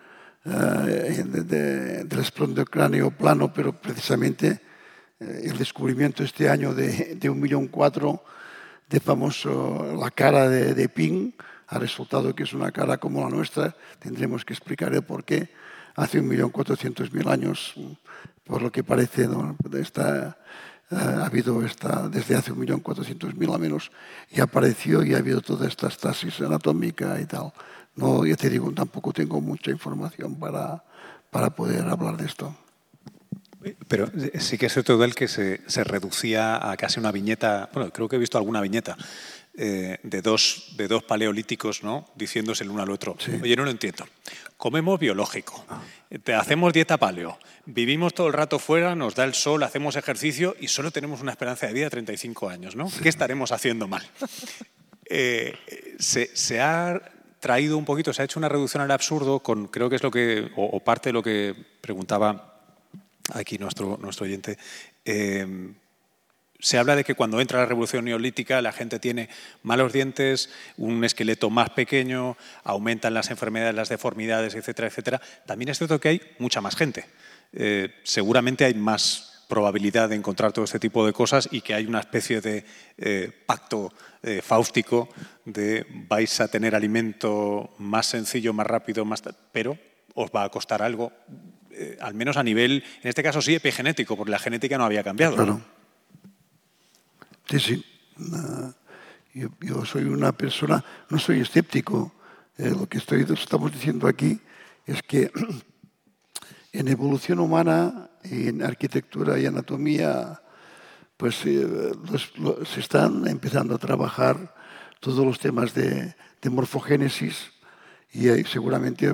de, de, del esplendocráneo plano, pero precisamente el descubrimiento este año de, de un millón cuatro de famoso la cara de, de Ping ha resultado que es una cara como la nuestra. Tendremos que explicar el por qué hace un millón cuatrocientos mil años, por lo que parece, ¿no? Está, uh, ha habido esta, desde hace un millón cuatrocientos mil al menos, y apareció y ha habido toda esta estasis anatómica y tal. No, ya te digo, tampoco tengo mucha información para, para poder hablar de esto. Pero sí que es cierto del que se, se, reducía a casi una viñeta, bueno, creo que he visto alguna viñeta eh, de, dos, de dos paleolíticos, ¿no? Diciéndose el uno al otro. Sí. Oye, no lo entiendo. Comemos biológico, ah. te hacemos dieta paleo, vivimos todo el rato fuera, nos da el sol, hacemos ejercicio y solo tenemos una esperanza de vida de 35 años, ¿no? Sí. ¿Qué estaremos haciendo mal? eh, se, se ha traído un poquito, se ha hecho una reducción al absurdo con, creo que es lo que, o, o parte de lo que preguntaba aquí nuestro, nuestro oyente, eh, se habla de que cuando entra la revolución neolítica la gente tiene malos dientes, un esqueleto más pequeño, aumentan las enfermedades, las deformidades, etcétera, etcétera. También es cierto que hay mucha más gente. Eh, seguramente hay más probabilidad de encontrar todo este tipo de cosas y que hay una especie de eh, pacto eh, fáustico de vais a tener alimento más sencillo, más rápido, más pero os va a costar algo, eh, al menos a nivel, en este caso sí, epigenético, porque la genética no había cambiado. Claro. Sí, sí. Yo, soy una persona, no soy escéptico. Eh, lo que estamos diciendo aquí es que <clears throat> en evolución humana, en arquitectura y anatomía, pues eh, se están empezando a trabajar todos los temas de, morfogénesis y ahí seguramente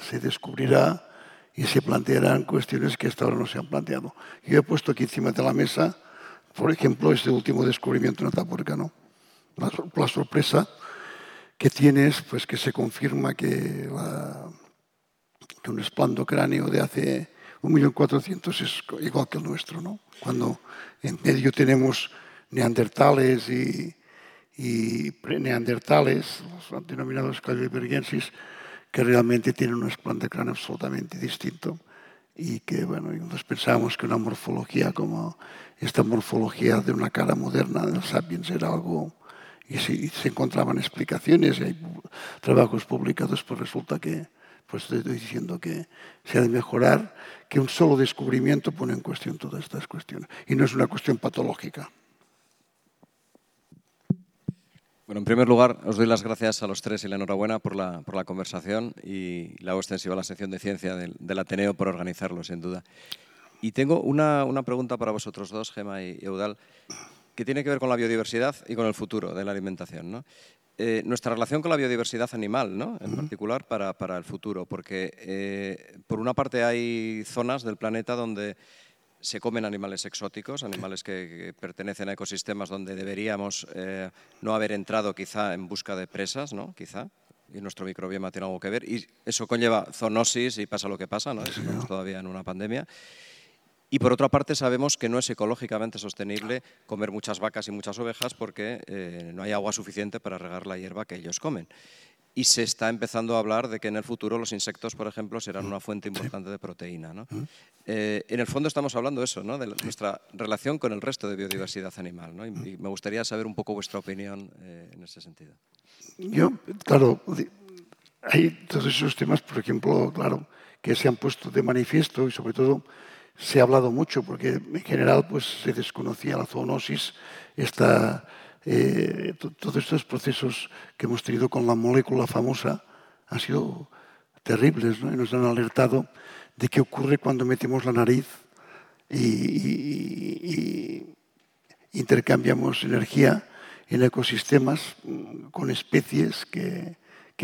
se descubrirá y se plantearán cuestiones que hasta ahora no se han planteado. Yo he puesto aquí encima de la mesa, por ejemplo, este último descubrimiento en Atapuerca, ¿no? La, la sorpresa que tienes, pues que se confirma que, que un esplando cráneo de hace 1.400.000 es igual que el nuestro, ¿no? Cuando en medio tenemos neandertales y, y preneandertales, los denominados calibergensis, que realmente tienen un esplando cráneo absolutamente distinto y que, bueno, nosotros pensamos que una morfología como esta morfología de una cara moderna del sapiens era algo y si se encontraban explicaciones y hay trabajos publicados, pues resulta que, pues estoy diciendo que se ha de mejorar, que un solo descubrimiento pone en cuestión todas estas cuestiones. Y no es una cuestión patológica. Bueno, en primer lugar, os doy las gracias a los tres y la enhorabuena por la, por la conversación y la extensiva a la sección de ciencia del, del, Ateneo por organizarlo, sin duda. Y tengo una, una pregunta para vosotros dos, Gema y Eudal que tiene que ver con la biodiversidad y con el futuro de la alimentación. Eh, nuestra relación con la biodiversidad animal, ¿no? en particular para, para, el futuro, porque eh, por una parte hay zonas del planeta donde se comen animales exóticos, animales que, pertenecen a ecosistemas donde deberíamos eh, no haber entrado quizá en busca de presas, ¿no? quizá, y nuestro microbioma tiene algo que ver, y eso conlleva zoonosis y pasa lo que pasa, ¿no? estamos todavía en una pandemia. Y por otra parte sabemos que no es ecológicamente sostenible comer muchas vacas y muchas ovejas porque eh, no hay agua suficiente para regar la hierba que ellos comen. Y se está empezando a hablar de que en el futuro los insectos, por ejemplo, serán una fuente importante de proteína. ¿no? Eh, en el fondo estamos hablando de eso, ¿no? de nuestra relación con el resto de biodiversidad animal. ¿no? Y, me gustaría saber un poco vuestra opinión eh, en ese sentido. Yo, claro, hay todos esos temas, por ejemplo, claro, que se han puesto de manifiesto y sobre todo se ha hablado mucho porque en general pues, se desconocía la zoonosis, esta, eh, todos estos procesos que hemos tenido con la molécula famosa han sido terribles ¿no? y nos han alertado de qué ocurre cuando metemos la nariz y, intercambiamos energía en ecosistemas mm, con especies que,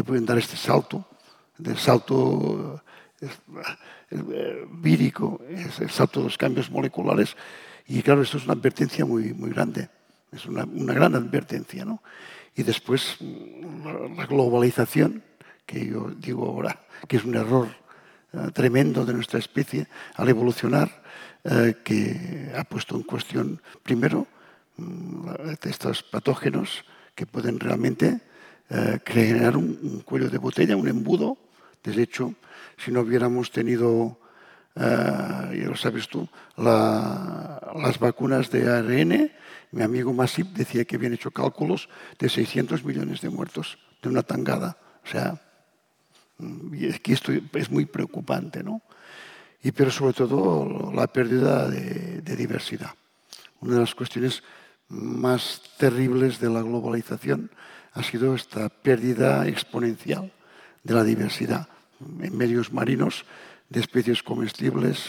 pueden dar este salto, del salto el vírico, es el salto de los cambios moleculares. Y claro, esto es una advertencia muy, muy grande, es una, una gran advertencia. ¿no? Y después la globalización, que yo digo ahora que es un error uh, tremendo de nuestra especie al evolucionar, uh, que ha puesto en cuestión, primero, um, estos patógenos que pueden realmente uh, crear un cuello de botella, un embudo, de hecho, si no hubiéramos tenido, uh, ya lo sabes tú, la, las vacunas de ARN, mi amigo Masip decía que habían hecho cálculos de 600 millones de muertos de una tangada. O sea, que esto es muy preocupante, ¿no? Y pero sobre todo la pérdida de, de diversidad. Una de las cuestiones más terribles de la globalización ha sido esta pérdida exponencial de la diversidad en medios marinos de especies comestibles,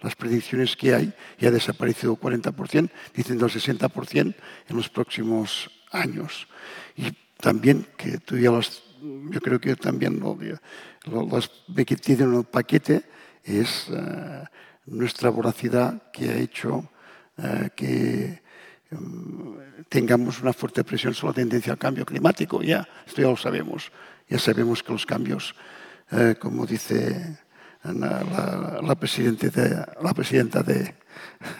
las predicciones que hay, ya ha desaparecido 40%, dicen del 60% en los próximos años. Y también, que tú ya las, yo creo que también lo, lo, las que tienen el paquete, es uh, nuestra voracidad que ha hecho uh, que um, tengamos una fuerte presión sobre la tendencia al cambio climático. Ya, esto ya lo sabemos. Ya sabemos que los cambios eh, como dice la, la, la, de, la presidenta de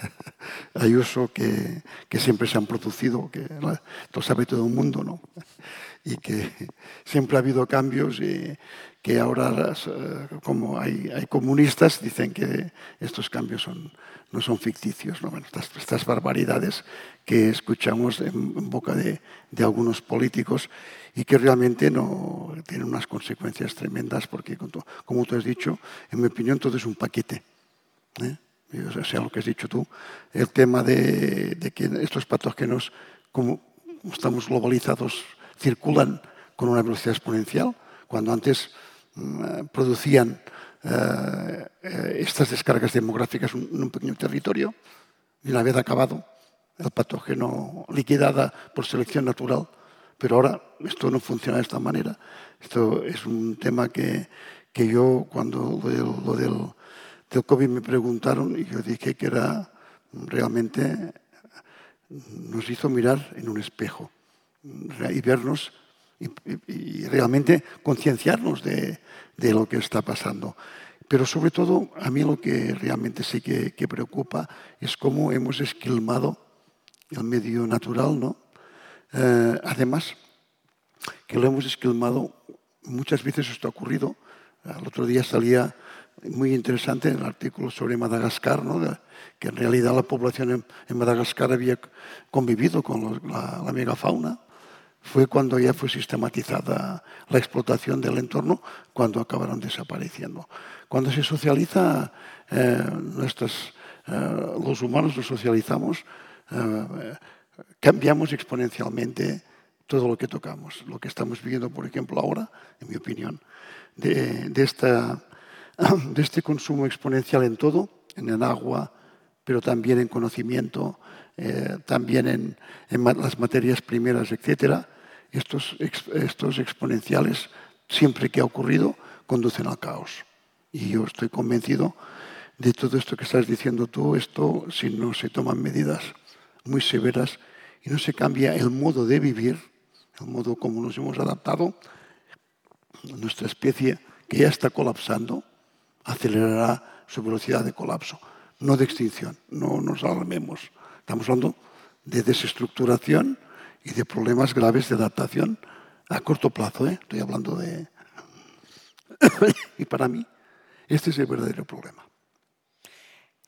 <laughs> Ayuso, que, que, siempre se han producido, que lo sabe todo el mundo, ¿no? y que siempre ha habido cambios y que ahora, las, eh, como hay, hay, comunistas, dicen que estos cambios son, no son ficticios, ¿no? Bueno, estas, estas, barbaridades que escuchamos en, en boca de, de algunos políticos y que realmente no tienen unas consecuencias tremendas porque, como tú has dicho, en mi opinión todo es un paquete. ¿eh? O sea, lo que has dicho tú, el tema de, que estos patógenos, como estamos globalizados, circulan con una velocidad exponencial, cuando antes mmm, producían uh, estas descargas demográficas en un pequeño territorio, y una vez acabado, el patógeno liquidada por selección natural. Pero ahora esto no funciona de esta manera. Esto es un tema que, que yo, cuando lo del, lo del, COVID me preguntaron, y yo dije que era realmente, nos hizo mirar en un espejo y vernos y, y, y realmente concienciarnos de, de, lo que está pasando. Pero sobre todo, a mí lo que realmente sí que, que preocupa es cómo hemos esquilmado el medio natural, ¿no? Eh, además, que lo hemos esquilmado, muchas veces esto ha ocurrido. El otro día salía muy interesante el artículo sobre Madagascar, ¿no? Que en realidad la población en, Madagascar había convivido con la, megafauna. Fue cuando ya fue sistematizada la explotación del entorno, cuando acabaron desapareciendo. Cuando se socializa, eh, eh, los humanos nos socializamos, cambiamos exponencialmente todo lo que tocamos. Lo que estamos viviendo, por ejemplo, ahora, en mi opinión, de, <clears throat> este consumo exponencial en todo, en el agua, pero también en conocimiento, eh, también en, las materias primeras, estos, estos exponenciales, siempre que ha ocurrido, conducen al caos. Y yo estoy convencido de todo esto que estás diciendo tú, esto, si no se toman medidas muy severas y no se cambia el modo de vivir, el modo como nos hemos adaptado, nuestra especie, que ya está colapsando, acelerará su velocidad de colapso, no de extinción, no nos alarmemos. Estamos hablando de desestructuración y de problemas graves de adaptación a corto plazo. ¿eh? Estoy hablando de... <coughs> y para mí, este es el verdadero problema.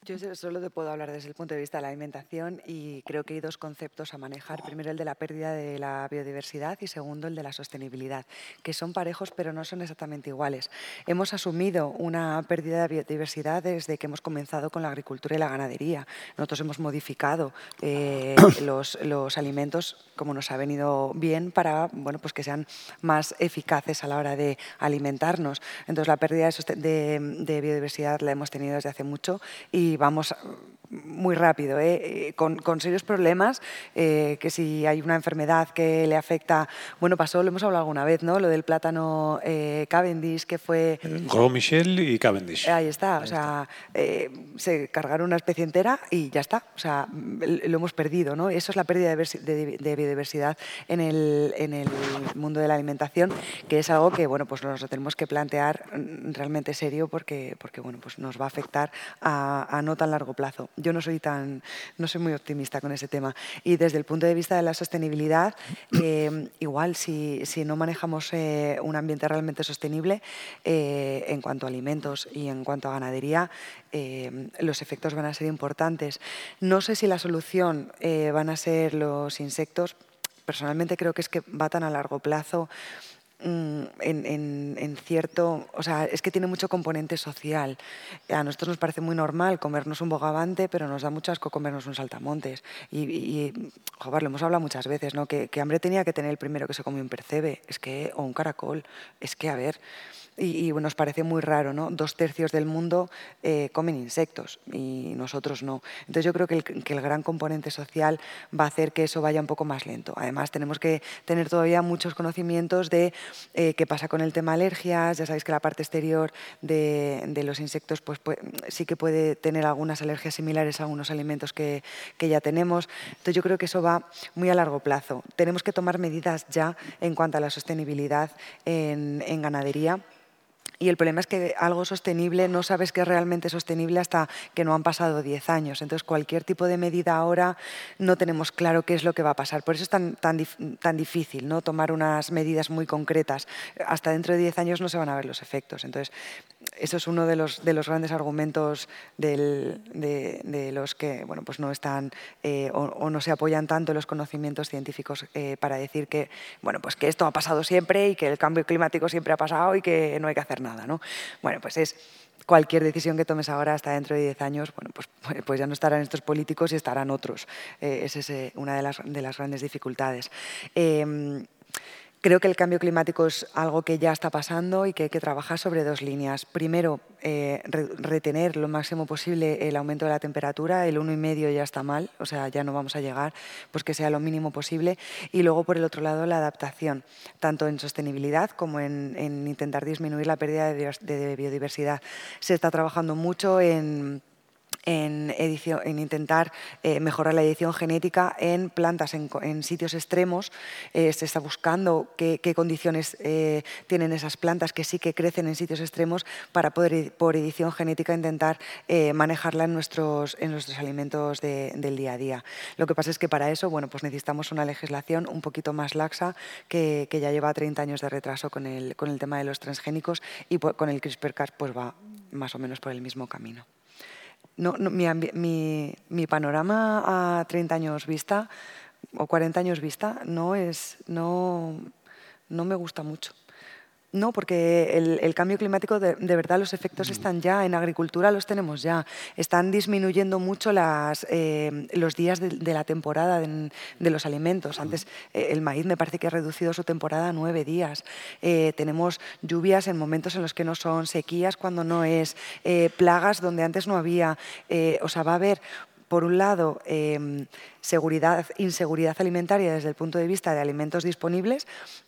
Yo solo te puedo hablar desde el punto de vista de la alimentación y creo que hay dos conceptos a manejar. Primero el de la pérdida de la biodiversidad y segundo el de la sostenibilidad, que son parejos pero no son exactamente iguales. Hemos asumido una pérdida de biodiversidad desde que hemos comenzado con la agricultura y la ganadería. Nosotros hemos modificado eh, <coughs> los, los, alimentos como nos ha venido bien para bueno, pues que sean más eficaces a la hora de alimentarnos. Entonces la pérdida de, de, de biodiversidad la hemos tenido desde hace mucho y vamos muy rápido, ¿eh? con, con, serios problemas, eh, que si hay una enfermedad que le afecta, bueno, pasó, lo hemos hablado alguna vez, ¿no? Lo del plátano eh, Cavendish, que fue... Gros Michel y Cavendish. Ahí está, Ahí o sea, eh, se cargaron una especie entera y ya está, o sea, lo hemos perdido, ¿no? Eso es la pérdida de, biodiversidad en el, en el, mundo de la alimentación, que es algo que, bueno, pues nos lo tenemos que plantear realmente serio porque, porque bueno, pues nos va a afectar a, a no tan largo plazo yo no soy tan, no soy muy optimista con ese tema. Y desde el punto de vista de la sostenibilidad, <coughs> eh, igual si, si, no manejamos eh, un ambiente realmente sostenible eh, en cuanto a alimentos y en cuanto a ganadería, los efectos van a ser importantes. No sé si la solución van a ser los insectos. Personalmente creo que es que va tan a largo plazo en, en, en, cierto, o sea, es que tiene mucho componente social. A nosotros nos parece muy normal comernos un bogavante, pero nos da mucho asco comernos un saltamontes. Y, y joder, lo hemos hablado muchas veces, ¿no? Que, que, hambre tenía que tener el primero que se comió un percebe, es que, o un caracol, es que, a ver, y, y nos parece muy raro, ¿no? Dos tercios del mundo eh, comen insectos y nosotros no. Entonces yo creo que el, que el, gran componente social va a hacer que eso vaya un poco más lento. Además tenemos que tener todavía muchos conocimientos de eh, qué pasa con el tema alergias. Ya sabéis que la parte exterior de, de los insectos pues, pues, sí que puede tener algunas alergias similares a algunos alimentos que, que ya tenemos. Entonces yo creo que eso va muy a largo plazo. Tenemos que tomar medidas ya en cuanto a la sostenibilidad en, en ganadería. Y el problema es que algo sostenible no sabes que es realmente sostenible hasta que no han pasado 10 años. Entonces, cualquier tipo de medida ahora no tenemos claro qué es lo que va a pasar. Por eso es tan, tan, tan difícil ¿no? tomar unas medidas muy concretas. Hasta dentro de 10 años no se van a ver los efectos. Entonces, eso es uno de los, de los grandes argumentos del, de, de, los que bueno, pues no están eh, o, o, no se apoyan tanto los conocimientos científicos eh, para decir que, bueno, pues que esto ha pasado siempre y que el cambio climático siempre ha pasado y que no hay que hacer nada. ¿no? Bueno, pues es cualquier decisión que tomes ahora hasta dentro de 10 años, bueno, pues, pues ya no estarán estos políticos y estarán otros. Esa es eh, una de las, de las, grandes dificultades. Eh, Creo que el cambio climático es algo que ya está pasando y que hay que trabajar sobre dos líneas. Primero, eh, retener lo máximo posible el aumento de la temperatura, el 1,5 ya está mal, o sea, ya no vamos a llegar, pues que sea lo mínimo posible. Y luego, por el otro lado, la adaptación, tanto en sostenibilidad como en, intentar disminuir la pérdida de biodiversidad. Se está trabajando mucho en en, edición, en intentar eh, mejorar la edición genética en plantas en, sitios extremos. Eh, se está buscando qué, condiciones eh, tienen esas plantas que sí que crecen en sitios extremos para poder, por edición genética, intentar manejarla en nuestros, en nuestros alimentos del día a día. Lo que pasa es que para eso bueno, pues necesitamos una legislación un poquito más laxa que, ya lleva 30 años de retraso con el, con el tema de los transgénicos y con el CRISPR-Cas pues va más o menos por el mismo camino no, mi, mi, panorama a 30 años vista o 40 años vista no, es, no, no me gusta mucho. No, porque el, cambio climático, de, verdad, los efectos están ya, en agricultura los tenemos ya. Están disminuyendo mucho las, eh, los días de, la temporada de, los alimentos. Antes eh, el maíz me parece que ha reducido su temporada a nueve días. Eh, tenemos lluvias en momentos en los que no son sequías, cuando no es plagas donde antes no había. o sea, va a haber por un lado, em, seguridad, inseguridad alimentaria desde el punto de vista de alimentos disponibles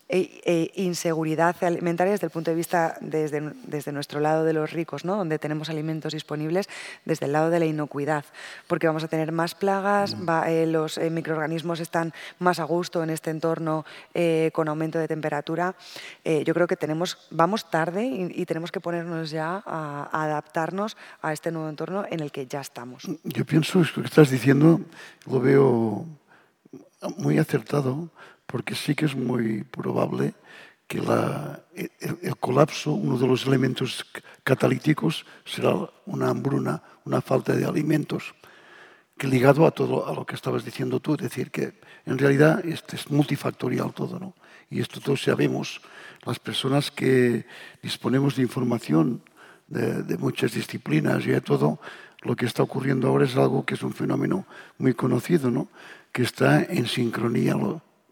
e, e, inseguridad alimentaria desde el punto de vista desde, desde, nuestro lado de los ricos, ¿no? donde tenemos alimentos disponibles, desde el lado de la inocuidad, porque vamos a tener más plagas, eh, los eh, microorganismos están más a gusto en este entorno eh, con aumento de temperatura. yo creo que tenemos, vamos tarde y, tenemos que ponernos ya a, a, adaptarnos a este nuevo entorno en el que ya estamos. Yo pienso, esto que estás diciendo, lo veo muy acertado porque sí que es muy probable que el, colapso, uno de los elementos catalíticos, será una hambruna, una falta de alimentos, que ligado a todo a lo que estabas diciendo tú, es decir, que en realidad este es multifactorial todo, ¿no? Y esto todos sabemos, las personas que disponemos de información de, de muchas disciplinas y de todo, lo que está ocurriendo ahora es algo que es un fenómeno muy conocido, ¿no? que está en sincronía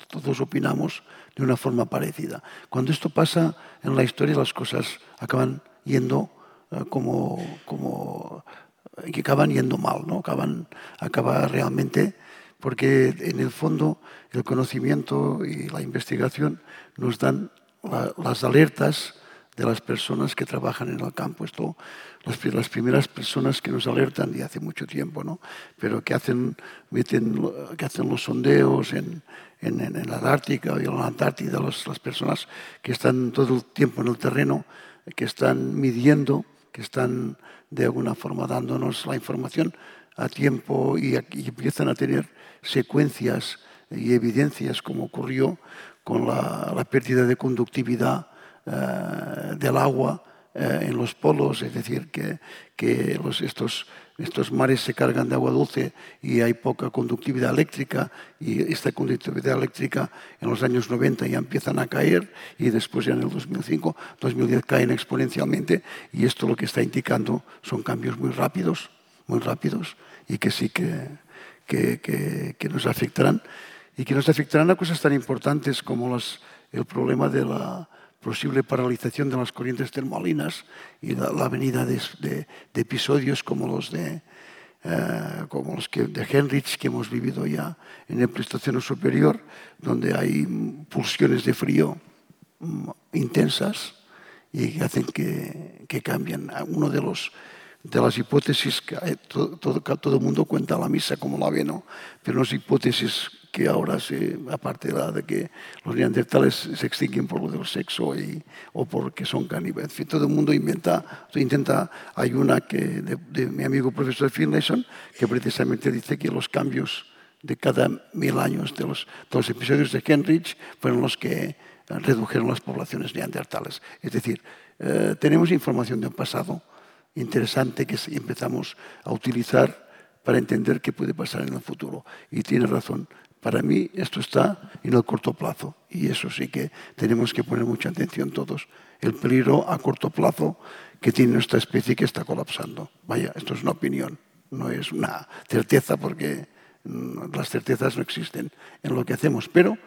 todos opinamos de una forma parecida. Cuando esto pasa en la historia, las cosas acaban yendo eh, como, como que acaban yendo mal, ¿no? Acaban, acaba realmente porque en el fondo el conocimiento y la investigación nos dan las alertas de las personas que trabajan en el campo. Esto, las, primeras personas que nos alertan de hace mucho tiempo, ¿no? pero que hacen, meten, que hacen los sondeos en, en, la Ártica y en la Antártida, las personas que están todo el tiempo en el terreno, que están midiendo, que están de alguna forma dándonos la información a tiempo y, empiezan a tener secuencias y evidencias como ocurrió con la, la pérdida de conductividad eh, del agua eh, en los polos, es decir, que, que los, estos, estos mares se cargan de agua dulce y hay poca conductividad eléctrica y esta conductividad eléctrica en los años 90 ya empiezan a caer y después ya en el 2005, 2010 caen exponencialmente y esto lo que está indicando son cambios muy rápidos, muy rápidos y que sí que, que, que, que nos afectarán y que nos afectarán a cosas tan importantes como los, el problema de la posible paralización de las corrientes termalinas y la, venida de, episodios como los de, eh, como los que, de Henrich que hemos vivido ya en el Pleistoceno superior, donde hay pulsiones de frío mm, intensas y que hacen que, que cambien. Uno de los de las hipótesis que todo, todo, todo, el mundo cuenta la misa como la ve, ¿no? Pero las hipótesis que ahora, se, aparte de, de que los neandertales se extinguen por lo del sexo y, o porque son caníbales. En fin, todo el mundo inventa, intenta, hay una que, de, mi amigo profesor Finlayson que precisamente dice que los cambios de cada mil años de los, de los episodios de Henrich fueron los que redujeron las poblaciones neandertales. Es decir, eh, tenemos información de un pasado interesante que empezamos a utilizar para entender qué puede pasar en el futuro. Y tiene razón, para mí esto está en el corto plazo y eso sí que tenemos que poner mucha atención todos. El peligro a corto plazo que tiene nuestra especie que está colapsando. Vaya, esto es una opinión, no es una certeza porque mm, las certezas no existen en lo que hacemos, pero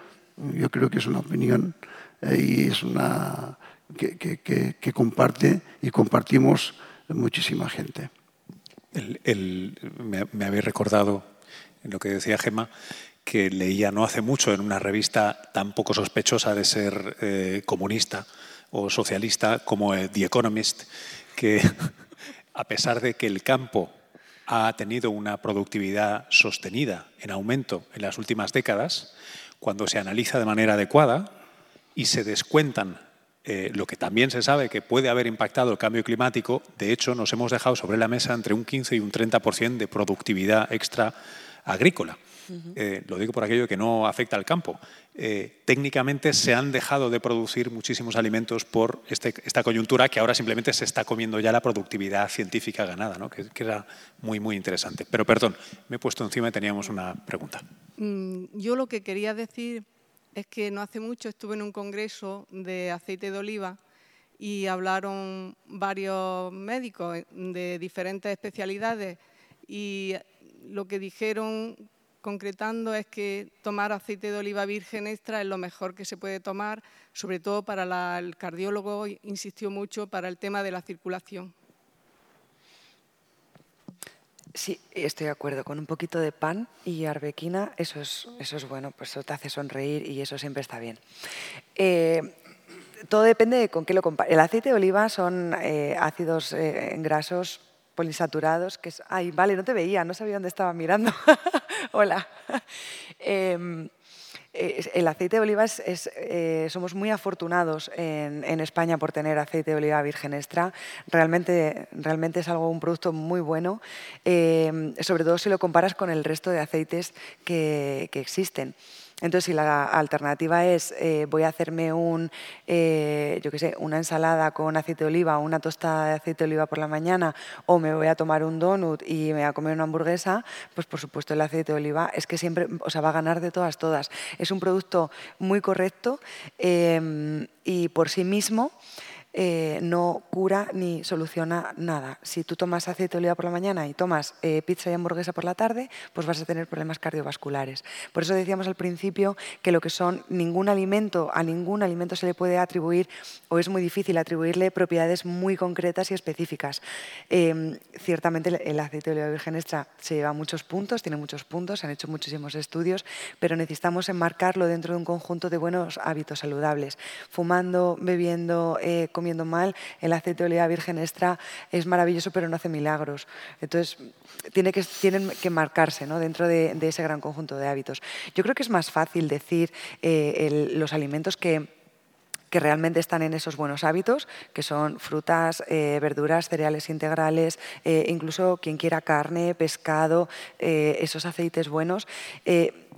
yo creo que es una opinión eh, y es una que, comparte y compartimos muchísima gente. me, habéis recordado lo que decía Gemma, que leía no hace mucho en una revista tan poco sospechosa de ser eh, comunista o socialista como The Economist, que <laughs> a pesar de que el campo ha tenido una productividad sostenida en aumento en las últimas décadas, cuando se analiza de manera adecuada y se descuentan eh, lo que también se sabe que puede haber impactado el cambio climático, de hecho nos hemos dejado sobre la mesa entre un 15 y un 30% de productividad extra agrícola. Eh, lo digo por aquello que no afecta al campo. Eh, técnicamente se han dejado de producir muchísimos alimentos por este, esta coyuntura que ahora simplemente se está comiendo ya la productividad científica ganada, ¿no? que, era muy, muy interesante. Pero perdón, me he puesto encima y teníamos una pregunta. Mm, yo lo que quería decir es que no hace mucho estuve en un congreso de aceite de oliva y hablaron varios médicos de diferentes especialidades y lo que dijeron concretando es que tomar aceite de oliva virgen extra es lo mejor que se puede tomar, sobre todo para el cardiólogo, insistió mucho para el tema de la circulación. Sí, estoy de acuerdo. Con un poquito de pan y arbequina, eso es, eso es bueno, pues eso te hace sonreír y eso siempre está bien. Eh, todo depende de con qué lo compares. El aceite de oliva son eh, ácidos eh, grasos polisaturados, que es... Ay, vale, no te veía, no sabía dónde estaba mirando. <laughs> Hola. <laughs> Em, el aceite de oliva es, eh, somos muy afortunados en, España por tener aceite de oliva virgen extra. Realmente, realmente es algo, un producto muy bueno, em, sobre todo si lo comparas con el resto de aceites que, que existen. Entonces, si la alternativa es eh, voy a hacerme un, eh, yo qué sé, una ensalada con aceite de oliva una tostada de aceite de oliva por la mañana o me voy a tomar un donut y me voy a comer una hamburguesa, pues por supuesto el aceite de oliva es que siempre, o sea, va a ganar de todas, todas. Es un producto muy correcto eh, y por sí mismo eh, no cura ni soluciona nada. Si tú tomas aceite de oliva por la mañana y tomas eh, pizza y hamburguesa por la tarde, pues vas a tener problemas cardiovasculares. Por eso decíamos al principio que lo que son ningún alimento, a ningún alimento se le puede atribuir o es muy difícil atribuirle propiedades muy concretas y específicas. Em, ciertamente el aceite de oliva virgen extra se lleva muchos puntos, tiene muchos puntos, se han hecho muchísimos estudios, pero necesitamos enmarcarlo dentro de un conjunto de buenos hábitos saludables. Fumando, bebiendo, eh, comiendo mal, el aceite de oliva virgen extra es maravilloso, pero no hace milagros. Entonces, tiene que, tienen que marcarse ¿no? dentro de, ese gran conjunto de hábitos. Yo creo que es más fácil decir eh, los alimentos que que realmente están en esos buenos hábitos, que son frutas, eh, verduras, cereales integrales, eh, incluso quien quiera carne, pescado, esos aceites buenos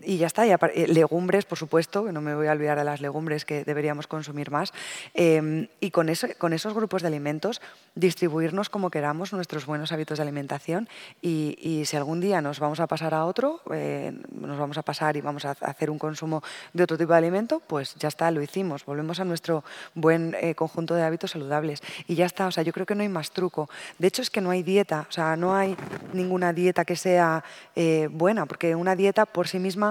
y ya está. Eh, legumbres, por supuesto, que no me voy a olvidar de las legumbres que deberíamos consumir más. Em, y con, eso, con esos grupos de alimentos, distribuirnos como queramos nuestros buenos hábitos de alimentación. Y, si algún día nos vamos a pasar a otro, eh, nos vamos a pasar y vamos a hacer un consumo de otro tipo de alimento, pues ya está, lo hicimos. Volvemos a nuestro buen eh, conjunto de hábitos saludables. Y ya está. O sea, yo creo que no hay más truco. De hecho, es que no hay dieta. O sea, no hay ninguna dieta que sea buena, porque una dieta por sí misma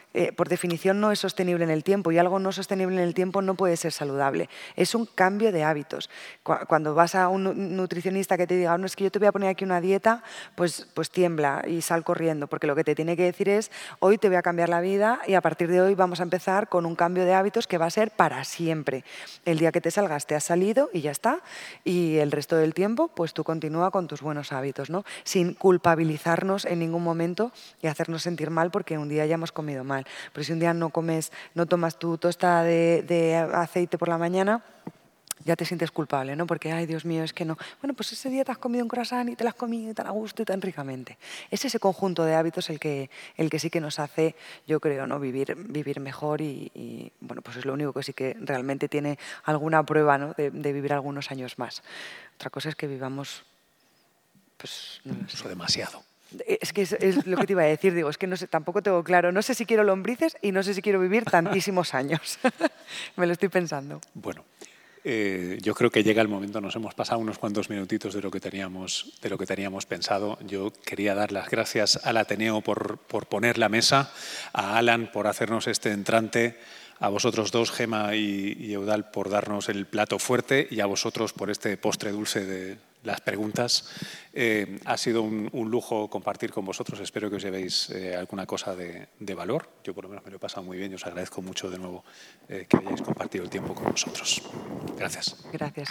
eh, por definición no es sostenible en el tiempo y algo no sostenible en el tiempo no puede ser saludable. Es un cambio de hábitos. Cuando vas a un nutricionista que te diga, no es que yo te voy a poner aquí una dieta, pues, pues tiembla y sal corriendo, porque lo que te tiene que decir es, hoy te voy a cambiar la vida y a partir de hoy vamos a empezar con un cambio de hábitos que va a ser para siempre. El día que te salgas te has salido y ya está, y el resto del tiempo pues tú continúa con tus buenos hábitos, ¿no? sin culpabilizarnos en ningún momento y hacernos sentir mal porque un día ya hemos comido mal. Pero si un día no comes, no tomas tu tosta de, aceite por la mañana, ya te sientes culpable, ¿no? Porque, ay, Dios mío, es que no. Bueno, pues ese día te has comido un croissant y te lo has comido tan a gusto y tan ricamente. Es ese conjunto de hábitos el que, el que sí que nos hace, yo creo, ¿no? Vivir, vivir mejor y, bueno, pues es lo único que sí que realmente tiene alguna prueba, ¿no? De, vivir algunos años más. Otra cosa es que vivamos, pues, no demasiado. Es que es, lo que te iba a decir, digo, es que no sé, tampoco tengo claro, no sé si quiero lombrices y no sé si quiero vivir tantísimos <laughs> años. <laughs> Me lo estoy pensando. Bueno, Eh, yo creo que llega el momento, nos hemos pasado unos cuantos minutitos de lo que teníamos, de lo que teníamos pensado. Yo quería dar las gracias al Ateneo por, por poner la mesa, a Alan por hacernos este entrante, a vosotros dos, Gema y Eudal, por darnos el plato fuerte y a vosotros por este postre dulce de, las preguntas. Eh, ha sido un, lujo compartir con vosotros. Espero que os llevéis eh, alguna cosa de, valor. Yo por lo menos me lo he pasado muy bien y os agradezco mucho de nuevo eh, que hayáis compartido el tiempo con nosotros. Gracias. Gracias.